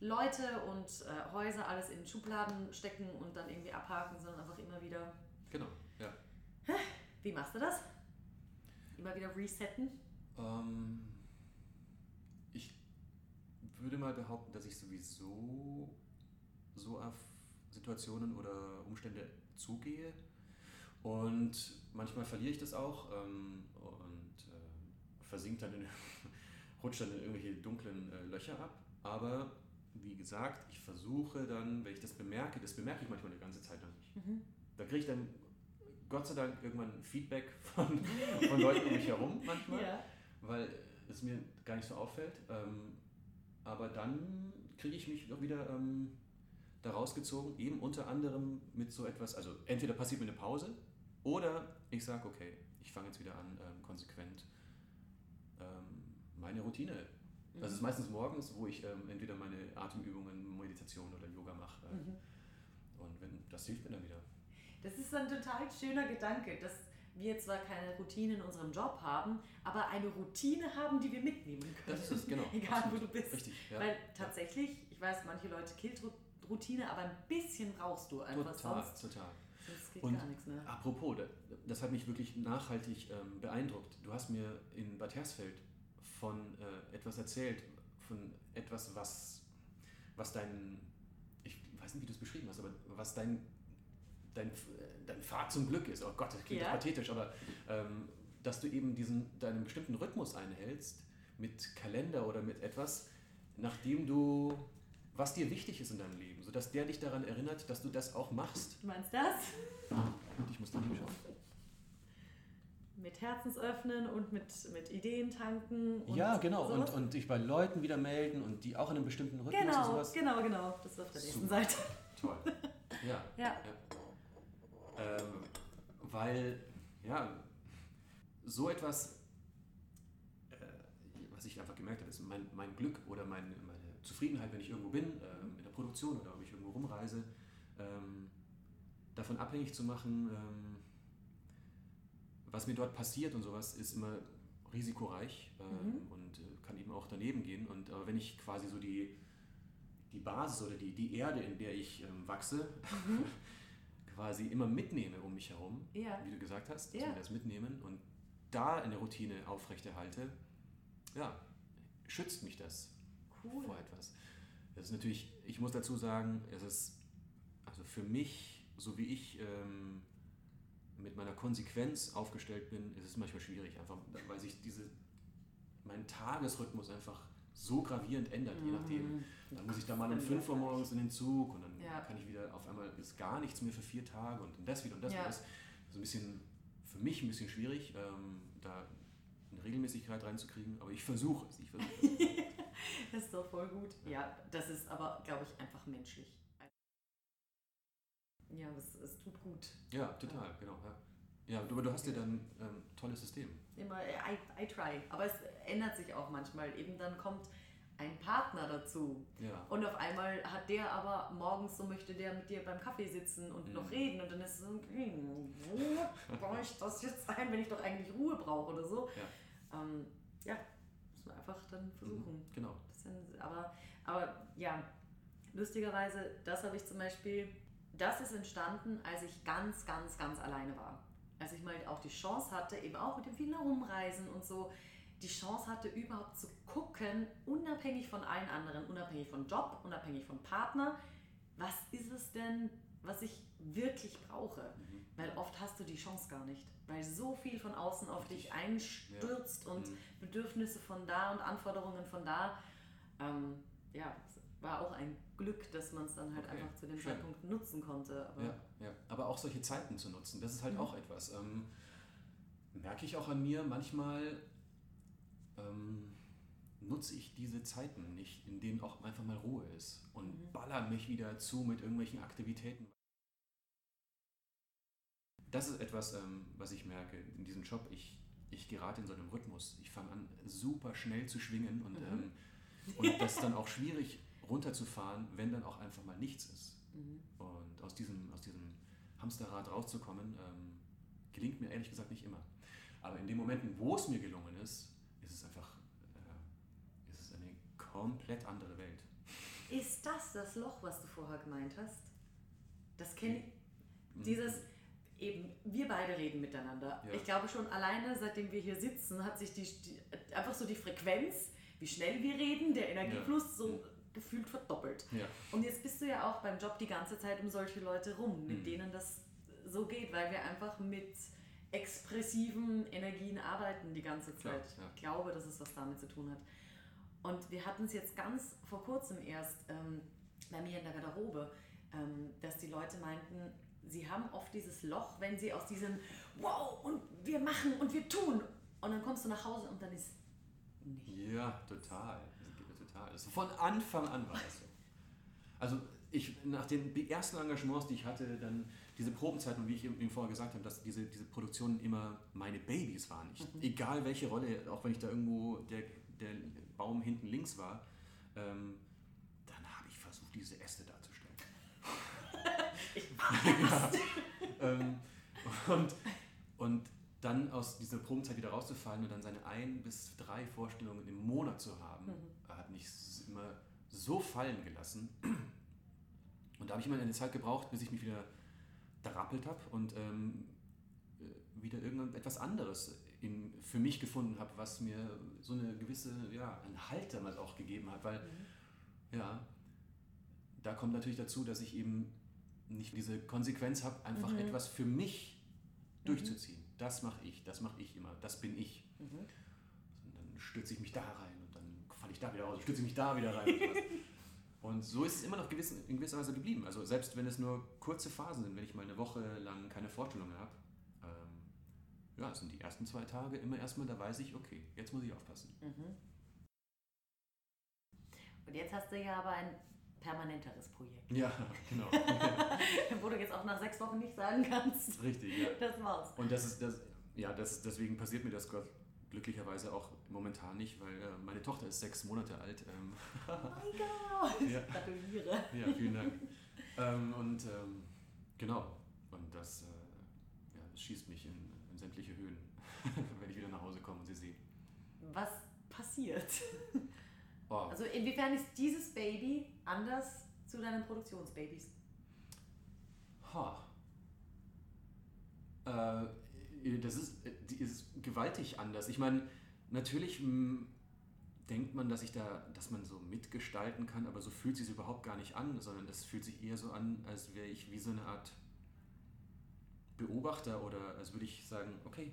Leute und äh, Häuser alles in Schubladen stecken und dann irgendwie abhaken, sondern einfach immer wieder. Genau, ja. Wie machst du das? Immer wieder resetten? Ähm, ich würde mal behaupten, dass ich sowieso so auf Situationen oder Umstände zugehe. Und manchmal verliere ich das auch ähm, und äh, versinkt dann in, rutscht dann in irgendwelche dunklen äh, Löcher ab. Aber wie gesagt, ich versuche dann, wenn ich das bemerke, das bemerke ich manchmal eine ganze Zeit lang nicht. Mhm. Da kriege ich dann Gott sei Dank irgendwann Feedback von, von Leuten um mich herum manchmal, Ja. weil es mir gar nicht so auffällt. Ähm, aber dann kriege ich mich doch wieder ähm, da rausgezogen, eben unter anderem mit so etwas, also entweder passiert mir eine Pause oder ich sage, okay, ich fange jetzt wieder an, ähm, konsequent ähm, meine Routine. Das ist meistens morgens, wo ich ähm, entweder meine Atemübungen, Meditation oder Yoga mache. Äh, Mhm. Und wenn, das hilft mir dann wieder. Das ist ein total schöner Gedanke, dass wir zwar keine Routine in unserem Job haben, aber eine Routine haben, die wir mitnehmen können. Das ist es, genau. Egal, wo Absolut. du bist. Richtig, ja. Weil tatsächlich, ich weiß, manche Leute killt Routine, aber ein bisschen brauchst du einfach, Total, sonst, total. sonst geht Und gar nichts mehr. Apropos, da- das hat mich wirklich nachhaltig ähm, beeindruckt. Du hast mir in Bad Hersfeld von äh, etwas erzählt, von etwas, was, was dein, ich weiß nicht, wie du es beschrieben hast, aber was dein, dein, dein Pfad zum Glück ist. Oh Gott, das klingt Ja. pathetisch, aber ähm, dass du eben diesen, deinen bestimmten Rhythmus einhältst mit Kalender oder mit etwas, nachdem du, was dir wichtig ist in deinem Leben, sodass der dich daran erinnert, dass du das auch machst. Du meinst das? Und ich muss da hinschauen. Mit Herzensöffnen und mit, mit Ideen tanken. Und Ja, genau. Und, sowas? und dich bei Leuten wieder melden und die auch in einem bestimmten Rhythmus und genau, sowas. genau, genau. Das ist auf der nächsten Super. Seite. Toll. Ja. Ja. Ähm, weil, ja, so etwas, äh, was ich einfach gemerkt habe, ist mein, mein Glück oder mein, Zufriedenheit, wenn ich irgendwo bin, ähm, in der Produktion oder ob ich irgendwo rumreise, ähm, davon abhängig zu machen, ähm, was mir dort passiert und sowas, ist immer risikoreich Mhm. und äh, kann eben auch daneben gehen. Und aber wenn ich quasi so die, die Basis oder die, die Erde, in der ich wachse, quasi immer mitnehme um mich herum, Ja. wie du gesagt hast, dass Ja. wir das mitnehmen und da eine Routine aufrechterhalte, ja, schützt mich das Cool. vor etwas. Das ist natürlich, ich muss dazu sagen, es ist also für mich, so wie ich ähm, mit meiner Konsequenz aufgestellt bin, ist es manchmal schwierig, einfach weil sich diese mein Tagesrhythmus einfach so gravierend ändert, je nachdem. Mhm. Dann muss ich da mal um Bei mir 5 Uhr morgens in den Zug und dann Ja. kann ich wieder auf einmal ist gar nichts mehr für vier Tage und das wieder und das Ja. wieder. Das ist ein bisschen für mich ein bisschen schwierig, ähm, da eine Regelmäßigkeit reinzukriegen, aber ich versuche es. Ich versuche es. Das ist doch voll gut. Ja, das ist aber, glaube ich, einfach menschlich. Ja, es, es tut gut. Ja, total, genau. Ja, ja aber du hast ja dann ein ähm, tolles System. Immer, äh, I, I try. Aber es ändert sich auch manchmal. Eben dann kommt ein Partner dazu. Ja, Und auf einmal hat der aber morgens so möchte der mit dir beim Kaffee sitzen und Mhm. noch reden. Und dann ist es so, okay, wo baue ich das jetzt ein, wenn ich doch eigentlich Ruhe brauche oder so. Ja. Ähm, ja, muss man einfach dann versuchen. Mhm, genau. bisschen, aber, aber ja, lustigerweise, das habe ich zum Beispiel, das ist entstanden, als ich ganz, ganz, ganz alleine war. Als ich mal auch die Chance hatte, eben auch mit dem vielen Herumreisen und so, die Chance hatte, überhaupt zu gucken, unabhängig von allen anderen, unabhängig von Job, unabhängig von Partner, was ist es denn, was ich wirklich brauche? Mhm. Weil oft hast du die Chance gar nicht, weil so viel von außen auf dich einstürzt und Mhm. Bedürfnisse von da und Anforderungen von da. Ähm, ja, es war auch ein Glück, dass man es dann halt Okay, einfach zu dem schön. Zeitpunkt nutzen konnte. Aber Ja, ja. Aber auch solche Zeiten zu nutzen, das ist halt Mhm. auch etwas. Ähm, merke ich auch an mir, manchmal ähm, nutze ich diese Zeiten nicht, in denen auch einfach mal Ruhe ist und Mhm. baller mich wieder zu mit irgendwelchen Aktivitäten. Das ist etwas, ähm, was ich merke in diesem Job. Ich, ich gerate in so einem Rhythmus. Ich fange an, super schnell zu schwingen und, Mhm. ähm, und das ist dann auch schwierig runterzufahren, wenn dann auch einfach mal nichts ist. Mhm. Und aus diesem, aus diesem Hamsterrad rauszukommen, ähm, gelingt mir ehrlich gesagt nicht immer. Aber in den Momenten, wo es mir gelungen ist, ist es einfach äh, ist es eine komplett andere Welt. Ist das das Loch, was du vorher gemeint hast? Das kenne ich. Mhm. Dieses, eben, wir beide reden miteinander. Ja. Ich glaube schon alleine, seitdem wir hier sitzen, hat sich die, die einfach so die Frequenz, wie schnell wir reden, der Energiefluss so Mhm. gefühlt verdoppelt. Ja, Und jetzt bist du ja auch beim Job die ganze Zeit um solche Leute rum, mit Mhm. denen das so geht, weil wir einfach mit expressiven Energien arbeiten die ganze Klar, Zeit. ja. Ich glaube, dass es was damit zu tun hat. Und wir hatten es jetzt ganz vor kurzem erst ähm, bei mir in der Garderobe, ähm, dass die Leute meinten, sie haben oft dieses Loch, wenn sie aus diesem Wow und wir machen und wir tun. Und dann kommst du nach Hause und dann ist nichts. Ja, total. total. Also von Anfang an war das so. Also ich, nach den ersten Engagements, die ich hatte, dann diese Probenzeiten, wie ich eben vorher gesagt habe, dass diese, diese Produktionen immer meine Babys waren. Ich, mhm. Egal welche Rolle, auch wenn ich da irgendwo der, der Baum hinten links war, ähm, dann habe ich versucht, diese Äste darzustellen. ja, ähm, und, und dann aus dieser Probenzeit wieder rauszufallen und dann seine ein bis drei Vorstellungen im Monat zu haben, mhm. hat mich immer so fallen gelassen. Und da habe ich immer eine Zeit gebraucht, bis ich mich wieder darappelt habe und ähm, äh, wieder irgendetwas anderes in, für mich gefunden habe, was mir so eine gewisse, ja, einen Halt damals auch gegeben hat, weil, mhm. ja, da kommt natürlich dazu, dass ich eben nicht diese Konsequenz habe, einfach mhm. etwas für mich mhm. durchzuziehen. Das mache ich, das mache ich immer, das bin ich. Mhm. Und dann stürze ich mich da rein und dann falle ich da wieder raus, stürze ich mich da wieder rein. Und so ist es immer noch gewiss, in gewisser Weise geblieben. Also selbst wenn es nur kurze Phasen sind, wenn ich mal eine Woche lang keine Vorstellungen habe, ähm, ja, sind die ersten zwei Tage immer erstmal, da weiß ich, okay, jetzt muss ich aufpassen. Mhm. Und jetzt hast du ja aber ein permanenteres Projekt. Ja, genau. Wo du jetzt auch nach sechs Wochen nicht sagen kannst. Richtig, ja. Das war's. Und das ist das, ja, das, deswegen passiert mir das Gott glücklicherweise auch momentan nicht, weil äh, meine Tochter ist sechs Monate alt. Ähm, oh mein Gott! Ja. Gratuliere! Ja, vielen Dank. ähm, und ähm, genau, und das, äh, ja, das schießt mich in, in sämtliche Höhen, wenn ich wieder nach Hause komme und sie sehe. Was passiert? Oh. Also inwiefern ist dieses Baby anders zu deinen Produktionsbabys? Ha. Äh, das ist, äh, die ist gewaltig anders. Ich meine, natürlich hm, denkt man, dass ich da, dass man so mitgestalten kann, aber so fühlt sich überhaupt gar nicht an, sondern es fühlt sich eher so an, als wäre ich wie so eine Art Beobachter oder als würde ich sagen, okay,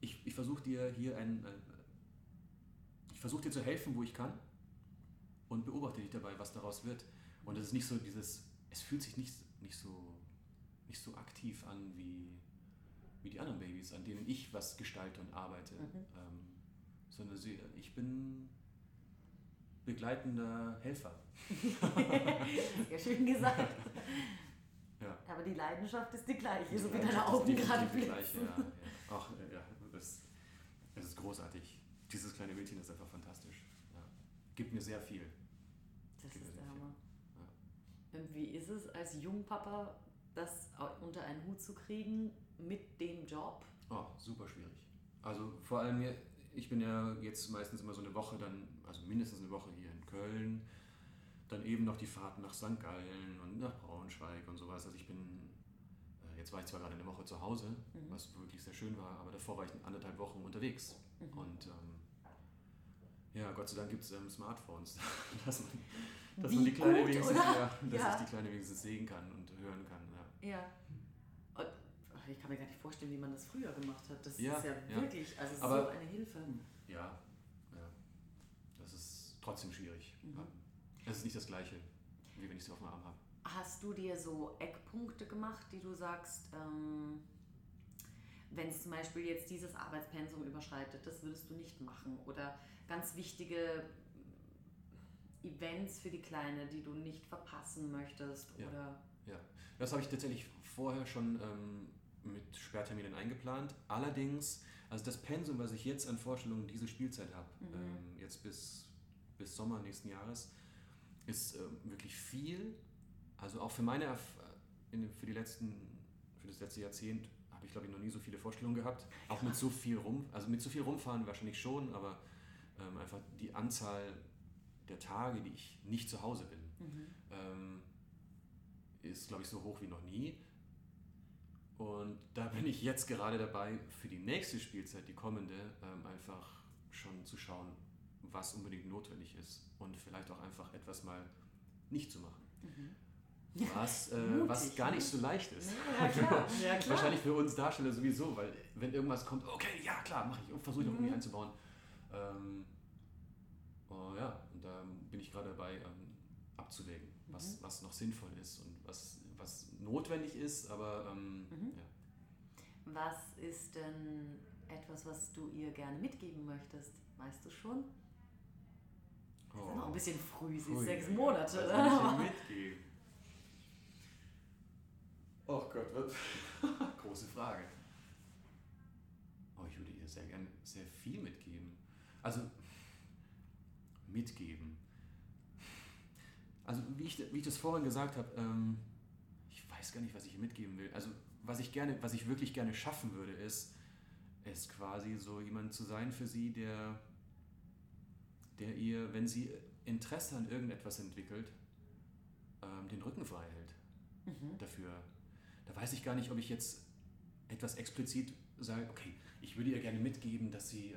ich, ich versuche dir hier ein, äh, ich versuche dir zu helfen, wo ich kann und beobachte dich dabei, was daraus wird. Und es ist nicht so dieses, es fühlt sich nicht, nicht so nicht so aktiv an wie wie die anderen Babys, an denen ich was gestalte und arbeite. Mhm. Ähm, sondern ich bin begleitender Helfer. Sehr schön gesagt. Ja. Aber die Leidenschaft ist die gleiche, so wie deine Augen gerade blitzen. Gleiche, ja, ja. Ach, ja, das, das ist großartig. Dieses kleine Mädchen ist einfach fantastisch. Ja. Gibt mir sehr viel. Das Gibt ist der Hammer. Ja. Und wie ist es als Jungpapa, das unter einen Hut zu kriegen mit dem Job? Oh, super schwierig. Also vor allem, ich bin ja jetzt meistens immer so eine Woche dann, also mindestens eine Woche hier in Köln, dann eben noch die Fahrten nach St. Gallen und nach Braunschweig und sowas. Also ich bin, äh, jetzt war ich zwar gerade eine Woche zu Hause, mhm. was wirklich sehr schön war, aber davor war ich anderthalb Wochen unterwegs. Mhm. Und ähm, ja, Gott sei Dank gibt es ähm, Smartphones, dass, man, dass man die Kleine gut, wenigstens, ja, dass ja. ich die Kleine wenigstens sehen kann und hören kann. Ja. ja ich kann mir gar nicht vorstellen, wie man das früher gemacht hat. Das ja, ist ja, ja. wirklich, also Aber, so eine Hilfe. Ja, ja. Das ist trotzdem schwierig. Mhm. Es ist nicht das Gleiche, wie wenn ich sie auf dem Arm habe. Hast du dir so Eckpunkte gemacht, die du sagst, ähm, wenn es zum Beispiel jetzt dieses Arbeitspensum überschreitet, das würdest du nicht machen? Oder ganz wichtige Events für die Kleine, die du nicht verpassen möchtest? Ja, oder? ja. das habe ich tatsächlich vorher schon ähm, mit Sperrterminen eingeplant. Allerdings, also das Pensum, was ich jetzt an Vorstellungen diese Spielzeit habe, mhm. ähm, jetzt bis, bis Sommer nächsten Jahres, ist ähm, wirklich viel. Also auch für meine, in, für die letzten, für das letzte Jahrzehnt habe ich glaube ich noch nie so viele Vorstellungen gehabt. Auch mit so viel rum, also mit so viel rumfahren wahrscheinlich schon, aber ähm, einfach die Anzahl der Tage, die ich nicht zu Hause bin, mhm. ähm, ist glaube ich so hoch wie noch nie. Und da bin ich jetzt gerade dabei, für die nächste Spielzeit, die kommende, ähm, einfach schon zu schauen, was unbedingt notwendig ist und vielleicht auch einfach etwas mal nicht zu machen. Mhm. Was, äh, Mutig, was gar nicht so leicht ist. Ja, klar. Ja, klar. Wahrscheinlich für uns Darsteller sowieso, weil wenn irgendwas kommt, okay, ja klar, mache ich und versuche ich mhm. noch irgendwie einzubauen. Ähm, oh, ja, und da bin ich gerade dabei ähm, abzuwägen, was, Mhm. was noch sinnvoll ist und was, was notwendig ist, aber ähm, Mhm. ja. Was ist denn etwas, was du ihr gerne mitgeben möchtest? Weißt du schon? Das ist noch ein bisschen früh, sie ist sechs Monate. Was ich ihr mitgeben? Oh Gott, was? große Frage. Oh, ich würde ihr sehr gerne sehr viel mitgeben. Also, mitgeben. Also, wie ich, wie ich das vorhin gesagt habe, ähm, ich weiß gar nicht, was ich ihr mitgeben will. Also, was ich gerne, was ich wirklich gerne schaffen würde, ist, ist quasi so jemand zu sein für sie, der, der ihr, wenn sie Interesse an irgendetwas entwickelt, ähm, den Rücken frei hält Mhm. dafür. Da weiß ich gar nicht, ob ich jetzt etwas explizit sage, okay, ich würde ihr gerne mitgeben, dass sie äh,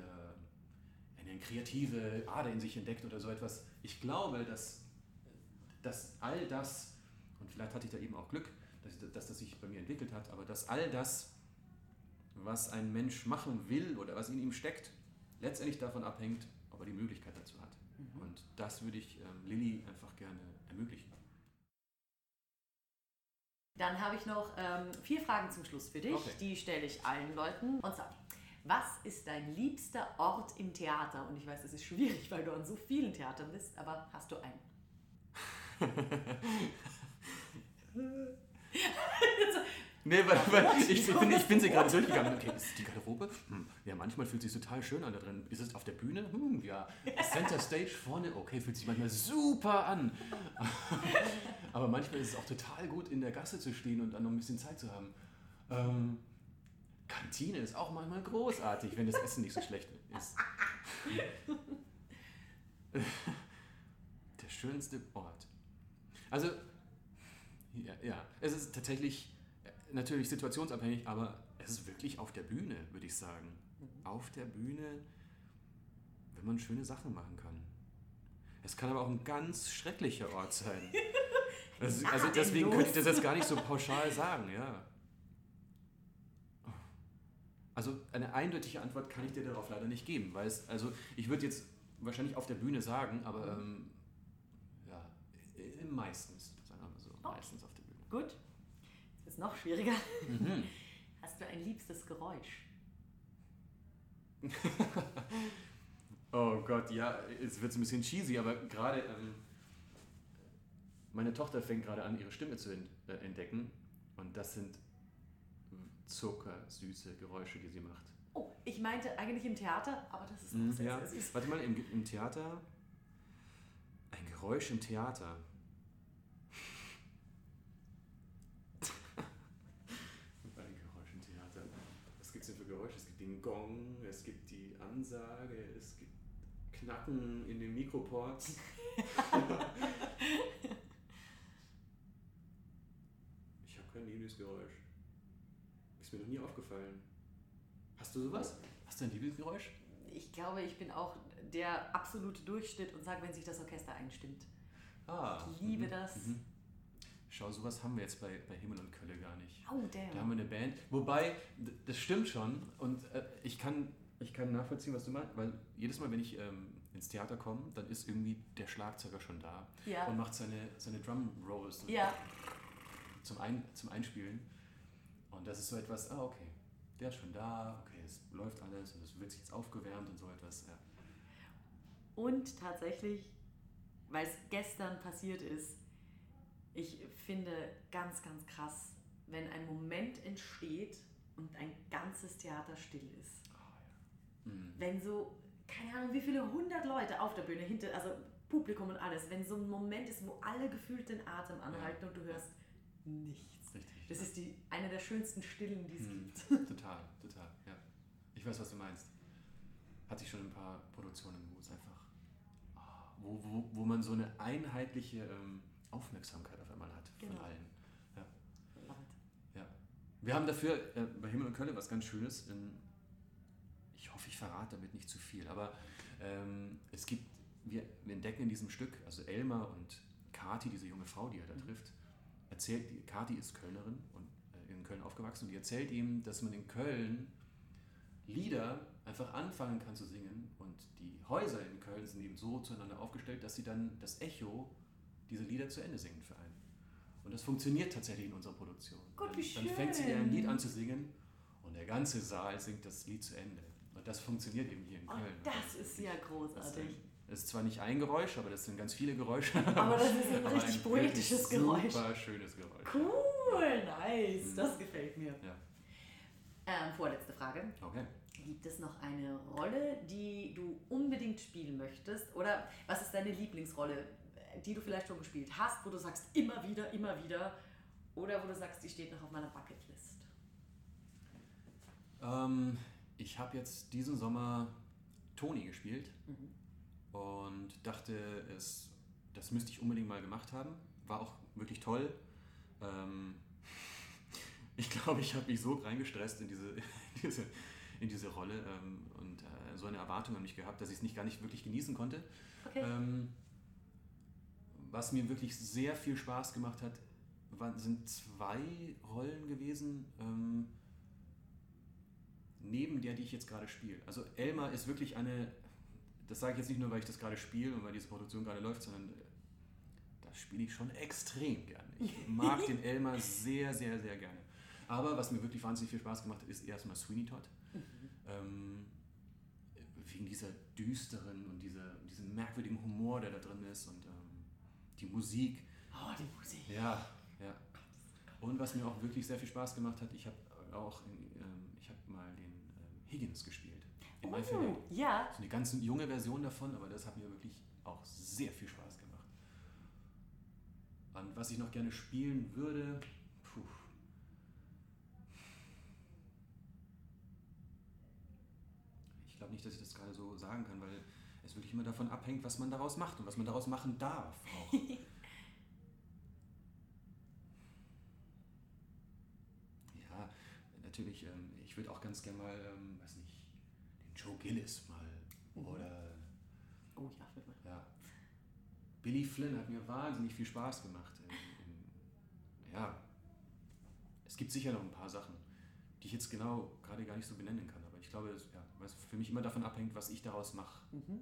eine kreative Ader in sich entdeckt oder so etwas. Ich glaube, dass, dass all das, und vielleicht hatte ich da eben auch Glück, dass, dass das sich bei mir entwickelt hat, aber dass all das, was ein Mensch machen will oder was in ihm steckt, letztendlich davon abhängt, ob er die Möglichkeit dazu hat. Mhm. Und das würde ich ähm, Lilly einfach gerne ermöglichen. Dann habe ich noch ähm, vier Fragen zum Schluss für dich. Okay. Die stelle ich allen Leuten. Und zwar, was ist dein liebster Ort im Theater? Und ich weiß, es ist schwierig, weil du an so vielen Theatern bist, aber hast du einen? Nee, weil, weil ich, wieso? bin, ich bin sie gerade durchgegangen. Okay, ist es die Garderobe? Hm, ja, manchmal fühlt sich total schön an da drin. Ist es auf der Bühne? Hm, ja. Center Stage vorne? Okay, fühlt sich manchmal super an. Aber manchmal ist es auch total gut, in der Gasse zu stehen und dann noch ein bisschen Zeit zu haben. Ähm, Kantine ist auch manchmal großartig, wenn das Essen nicht so schlecht ist. Der schönste Ort. Also, ja, ja, es ist tatsächlich natürlich situationsabhängig, aber es ist wirklich auf der Bühne, würde ich sagen. Auf der Bühne, wenn man schöne Sachen machen kann. Es kann aber auch ein ganz schrecklicher Ort sein. Also, also deswegen könnte ich das jetzt gar nicht so pauschal sagen, ja. Also eine eindeutige Antwort kann ich dir darauf leider nicht geben, weil es, also ich würde jetzt wahrscheinlich auf der Bühne sagen, aber ähm, ja, meistens, sagen wir mal so, Okay. meistens auf der Bühne. Gut. Es noch schwieriger. Mhm. Hast du ein liebstes Geräusch? Oh Gott, ja, jetzt wird es ein bisschen cheesy, aber gerade ähm, meine Tochter fängt gerade an, ihre Stimme zu äh, entdecken und das sind zuckersüße Geräusche, die sie macht. Oh, ich meinte eigentlich im Theater, aber das ist auch Mhm, sehr, ja. sehr süß. Warte mal, im, im Theater, ein Geräusch im Theater. ein Geräusch im Theater. Was gibt es denn für Geräusche? Es gibt den Gong, es gibt die Ansage, es gibt Knacken in den Mikroports. ich habe kein Lieblingsgeräusch. Ist mir noch nie aufgefallen. Hast du sowas? Hast du ein Lieblingsgeräusch? Ich glaube, ich bin auch der absolute Durchschnitt und sage, wenn sich das Orchester einstimmt. Ah. Ich liebe mhm, das. mhm. Schau, sowas haben wir jetzt bei, bei Himmel und Kölle gar nicht. Oh, Da haben damn. wir eine Band. Wobei, das stimmt schon. Und äh, ich, kann, ich kann nachvollziehen, was du meinst. Weil jedes Mal, wenn ich ähm, ins Theater komme, dann ist irgendwie der Schlagzeuger schon da Ja. und macht seine, seine Drum Rolls Ja. zum, Ein, zum Einspielen. Und das ist so etwas, ah, okay, der ist schon da, okay, es läuft alles und es wird sich jetzt aufgewärmt und so etwas. Ja. Und tatsächlich, weil es gestern passiert ist, ich finde ganz, ganz krass, wenn ein Moment entsteht und ein ganzes Theater still ist. Ah, ja. Mhm. Wenn so, keine Ahnung, wie viele hundert Leute auf der Bühne, hinter, also Publikum und alles, wenn so ein Moment ist, wo alle gefühlt den Atem anhalten und du hörst nichts. Richtig. Das ist die, eine der schönsten Stillen, die es Hm, gibt. Total, total, ja. Ich weiß, was du meinst. Hatte ich schon ein paar Produktionen, wo es einfach, ah, wo, wo, wo man so eine einheitliche ähm, Aufmerksamkeit auf einmal hat Genau. von allen. It. Ja. Wir haben dafür äh, bei Himmel und Kölle was ganz Schönes. In, ich hoffe, ich verrate damit nicht zu viel, aber ähm, es gibt, wir, wir entdecken in diesem Stück, also Elmar und Kati, diese junge Frau, die er da Mhm. trifft, erzählt, Kati ist Kölnerin und äh, in Köln aufgewachsen und die erzählt ihm, dass man in Köln Lieder einfach anfangen kann zu singen. Und die Häuser in Köln sind eben so zueinander aufgestellt, dass sie dann das Echo diese Lieder zu Ende singen für einen. Und das funktioniert tatsächlich in unserer Produktion. Gott, wie dann, dann fängt sie ein Lied an zu singen und der ganze Saal singt das Lied zu Ende. Und das funktioniert eben hier in Oh, Köln. das ist ja großartig. ein- das ist zwar nicht ein Geräusch, aber das sind ganz viele Geräusche. Aber das ist ein richtig wirklich poetisches Geräusch. Super schönes Geräusch. Cool, nice. Mhm. Das gefällt mir. Ja. Ähm, vorletzte Frage. Okay. Gibt es noch eine Rolle, die du unbedingt spielen möchtest? Oder was ist deine Lieblingsrolle, die du vielleicht schon gespielt hast, wo du sagst, immer wieder, immer wieder? Oder wo du sagst, die steht noch auf meiner Bucketlist? Ähm, ich habe jetzt diesen Sommer Toni gespielt Mhm. und dachte, es, das müsste ich unbedingt mal gemacht haben. War auch wirklich toll. Ähm, ich glaube, ich habe mich so reingestresst in diese, diese, in diese Rolle ähm, und äh, so eine Erwartung an mich gehabt, dass ich es nicht gar nicht wirklich genießen konnte. Okay. Ähm, was mir wirklich sehr viel Spaß gemacht hat, sind zwei Rollen gewesen, ähm, neben der, die ich jetzt gerade spiele. Also Elmar ist wirklich eine, das sage ich jetzt nicht nur, weil ich das gerade spiele und weil diese Produktion gerade läuft, sondern äh, das spiele ich schon extrem gerne. Ich mag den Elmar sehr, sehr, sehr gerne. Aber was mir wirklich wahnsinnig viel Spaß gemacht hat, ist erstmal Sweeney Todd. Ähm, wegen dieser düsteren und dieser, diesem merkwürdigen Humor, der da drin ist und ähm, die Musik. Oh, die Musik. Ja, ja. Und was mir auch wirklich sehr viel Spaß gemacht hat, ich habe auch in, ähm, ich habe mal den ähm, Higgins gespielt in. Oh, ja. So eine ganz junge Version davon, aber das hat mir wirklich auch sehr viel Spaß gemacht. Und was ich noch gerne spielen würde, puh. Ich glaube nicht, dass ich das gerade so sagen kann, weil wirklich immer davon abhängt, was man daraus macht und was man daraus machen darf. Auch. ja, natürlich, ähm, ich würde auch ganz gerne mal, ähm, weiß nicht, den Joe Gillis mal Mhm. oder Oh ja, will man. ja. Billy Flynn hat mir wahnsinnig viel Spaß gemacht. In, ja, es gibt sicher noch ein paar Sachen, die ich jetzt genau gerade gar nicht so benennen kann. Aber ich glaube, ja, weil es für mich immer davon abhängt, was ich daraus mache. Mhm.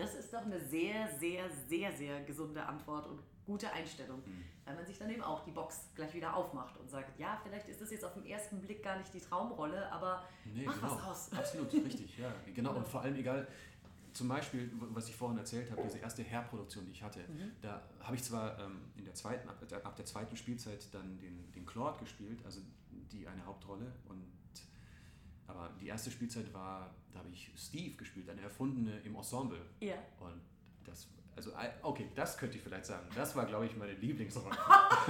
Das ist doch eine sehr, sehr, sehr, sehr gesunde Antwort und gute Einstellung. Mhm. Weil man sich dann eben auch die Box gleich wieder aufmacht und sagt, ja, vielleicht ist das jetzt auf den ersten Blick gar nicht die Traumrolle, aber Nee, Mach genau. was draus. Absolut, richtig, ja. Genau. Und vor allem egal, zum Beispiel, was ich vorhin erzählt habe, diese erste Hair-Produktion, die ich hatte, Mhm. da habe ich zwar ähm, in der zweiten, ab, ab der zweiten Spielzeit dann den, den Claude gespielt, also die eine Hauptrolle, und aber die erste Spielzeit war, da habe ich Steve gespielt, eine erfundene im Ensemble. ja. Und das, also, äh, okay, das könnte ich vielleicht sagen. Das war, glaube ich, meine Lieblingsrolle.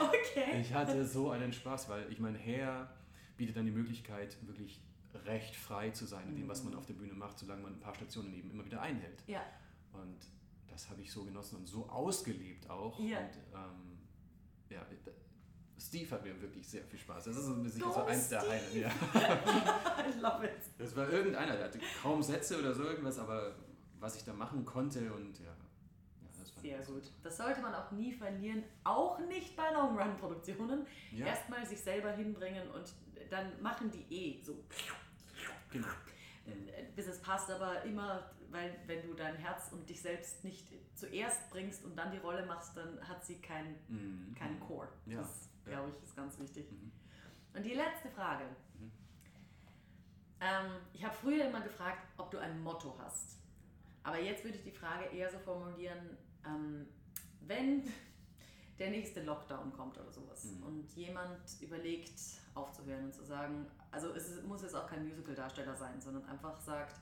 Okay. Ich hatte so einen Spaß, weil ich meine, Hair bietet dann die Möglichkeit, wirklich recht frei zu sein in dem, was man Mhm. auf der Bühne macht, solange man ein paar Stationen eben immer wieder einhält. Ja. Und das habe ich so genossen und so ausgelebt auch. Ja. Und ähm, ja, Steve hat mir wirklich sehr viel Spaß. Das ist sicher Go so eins der Steve! Highlights. Ja. I love it. Das war irgendeiner, der hatte kaum Sätze oder so irgendwas, aber was ich da machen konnte und ja. ja das fand ich Sehr ganz gut. Das sollte man auch nie verlieren, auch nicht bei Long-Run-Produktionen. Ja, Erstmal sich selber hinbringen und dann machen die eh so, genau. äh, bis es passt, aber immer, weil wenn du dein Herz und dich selbst nicht zuerst bringst und dann die Rolle machst, dann hat sie keinen Mhm. keinen Core. Ja, Das. Glaube ich, ist ganz wichtig. Mhm. Und die letzte Frage. Mhm. Ähm, ich habe früher immer gefragt, ob du ein Motto hast. Aber jetzt würde ich die Frage eher so formulieren, ähm, wenn der nächste Lockdown kommt oder sowas Mhm. und jemand überlegt aufzuhören und zu sagen, also es ist- muss jetzt auch kein Musical-Darsteller sein, sondern einfach sagt,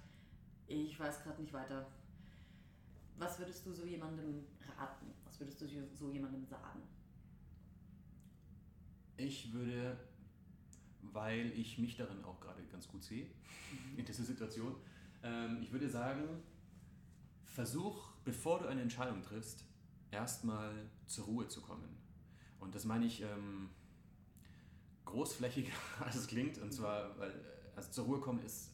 ich weiß gerade nicht weiter. Was würdest du so jemandem raten? Was würdest du so jemandem sagen? Ich würde, weil ich mich darin auch gerade ganz gut sehe, in dieser Situation, ähm, ich würde sagen, versuch, bevor du eine Entscheidung triffst, erstmal zur Ruhe zu kommen. Und das meine ich ähm, großflächiger, als es klingt. Und zwar, weil äh, also zur Ruhe kommen ist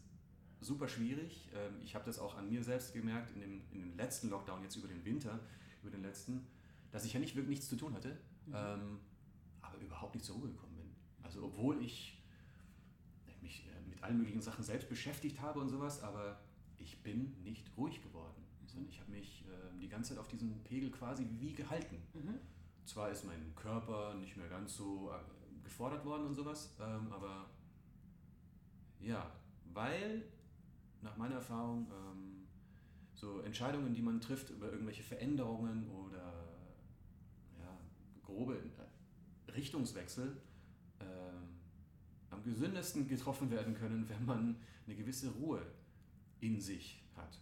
super schwierig. Ähm, ich habe das auch an mir selbst gemerkt in dem, in dem letzten Lockdown, jetzt über den Winter, über den letzten, dass ich ja nicht wirklich nichts zu tun hatte. Mhm. Ähm, überhaupt nicht zur Ruhe gekommen bin. Also obwohl ich mich äh, mit allen möglichen Sachen selbst beschäftigt habe und sowas, aber ich bin nicht ruhig geworden, mhm. sondern ich habe mich äh, die ganze Zeit auf diesem Pegel quasi wie gehalten. Mhm. Zwar ist mein Körper nicht mehr ganz so äh, gefordert worden und sowas, ähm, aber ja, weil nach meiner Erfahrung ähm, so Entscheidungen, die man trifft über irgendwelche Veränderungen oder ja, grobe äh, Richtungswechsel, äh, am gesündesten getroffen werden können, wenn man eine gewisse Ruhe in sich hat.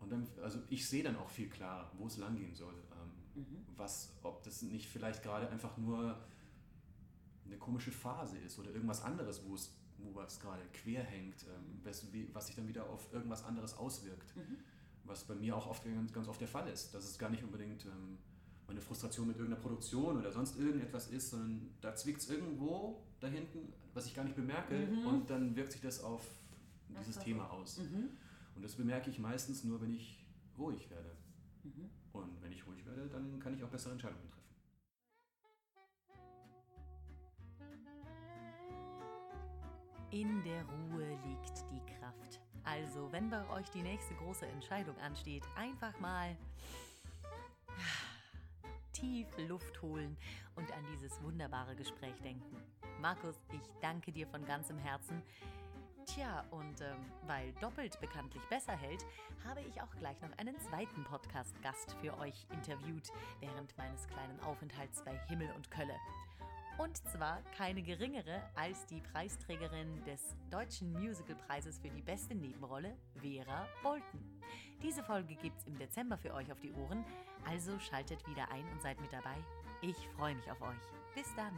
Und dann, also ich sehe dann auch viel klarer, wo es langgehen soll. Ähm, mhm. Was, ob das nicht vielleicht gerade einfach nur eine komische Phase ist oder irgendwas anderes, wo es wo was gerade quer hängt, ähm, was, was, sich dann wieder auf irgendwas anderes auswirkt. Mhm. Was bei mir auch oft, ganz, ganz oft der Fall ist. Dass es gar nicht unbedingt ähm, meine Frustration mit irgendeiner Produktion oder sonst irgendetwas ist, sondern da zwickt es irgendwo da hinten, was ich gar nicht bemerke mhm. und dann wirkt sich das auf dieses das Thema aus. Mhm. Und das bemerke ich meistens nur, wenn ich ruhig werde. Mhm. Und wenn ich ruhig werde, dann kann ich auch bessere Entscheidungen treffen. In der Ruhe liegt die Kraft. Also, wenn bei euch die nächste große Entscheidung ansteht, einfach mal tief Luft holen und an dieses wunderbare Gespräch denken. Markus, ich danke dir von ganzem Herzen. Tja, und ähm, weil doppelt bekanntlich besser hält, habe ich auch gleich noch einen zweiten Podcast-Gast für euch interviewt während meines kleinen Aufenthalts bei Himmel und Kölle. Und zwar keine geringere als die Preisträgerin des Deutschen Musicalpreises für die beste Nebenrolle, Vera Bolton. Diese Folge gibt's im Dezember für euch auf die Ohren, also schaltet wieder ein und seid mit dabei. Ich freue mich auf euch. Bis dann!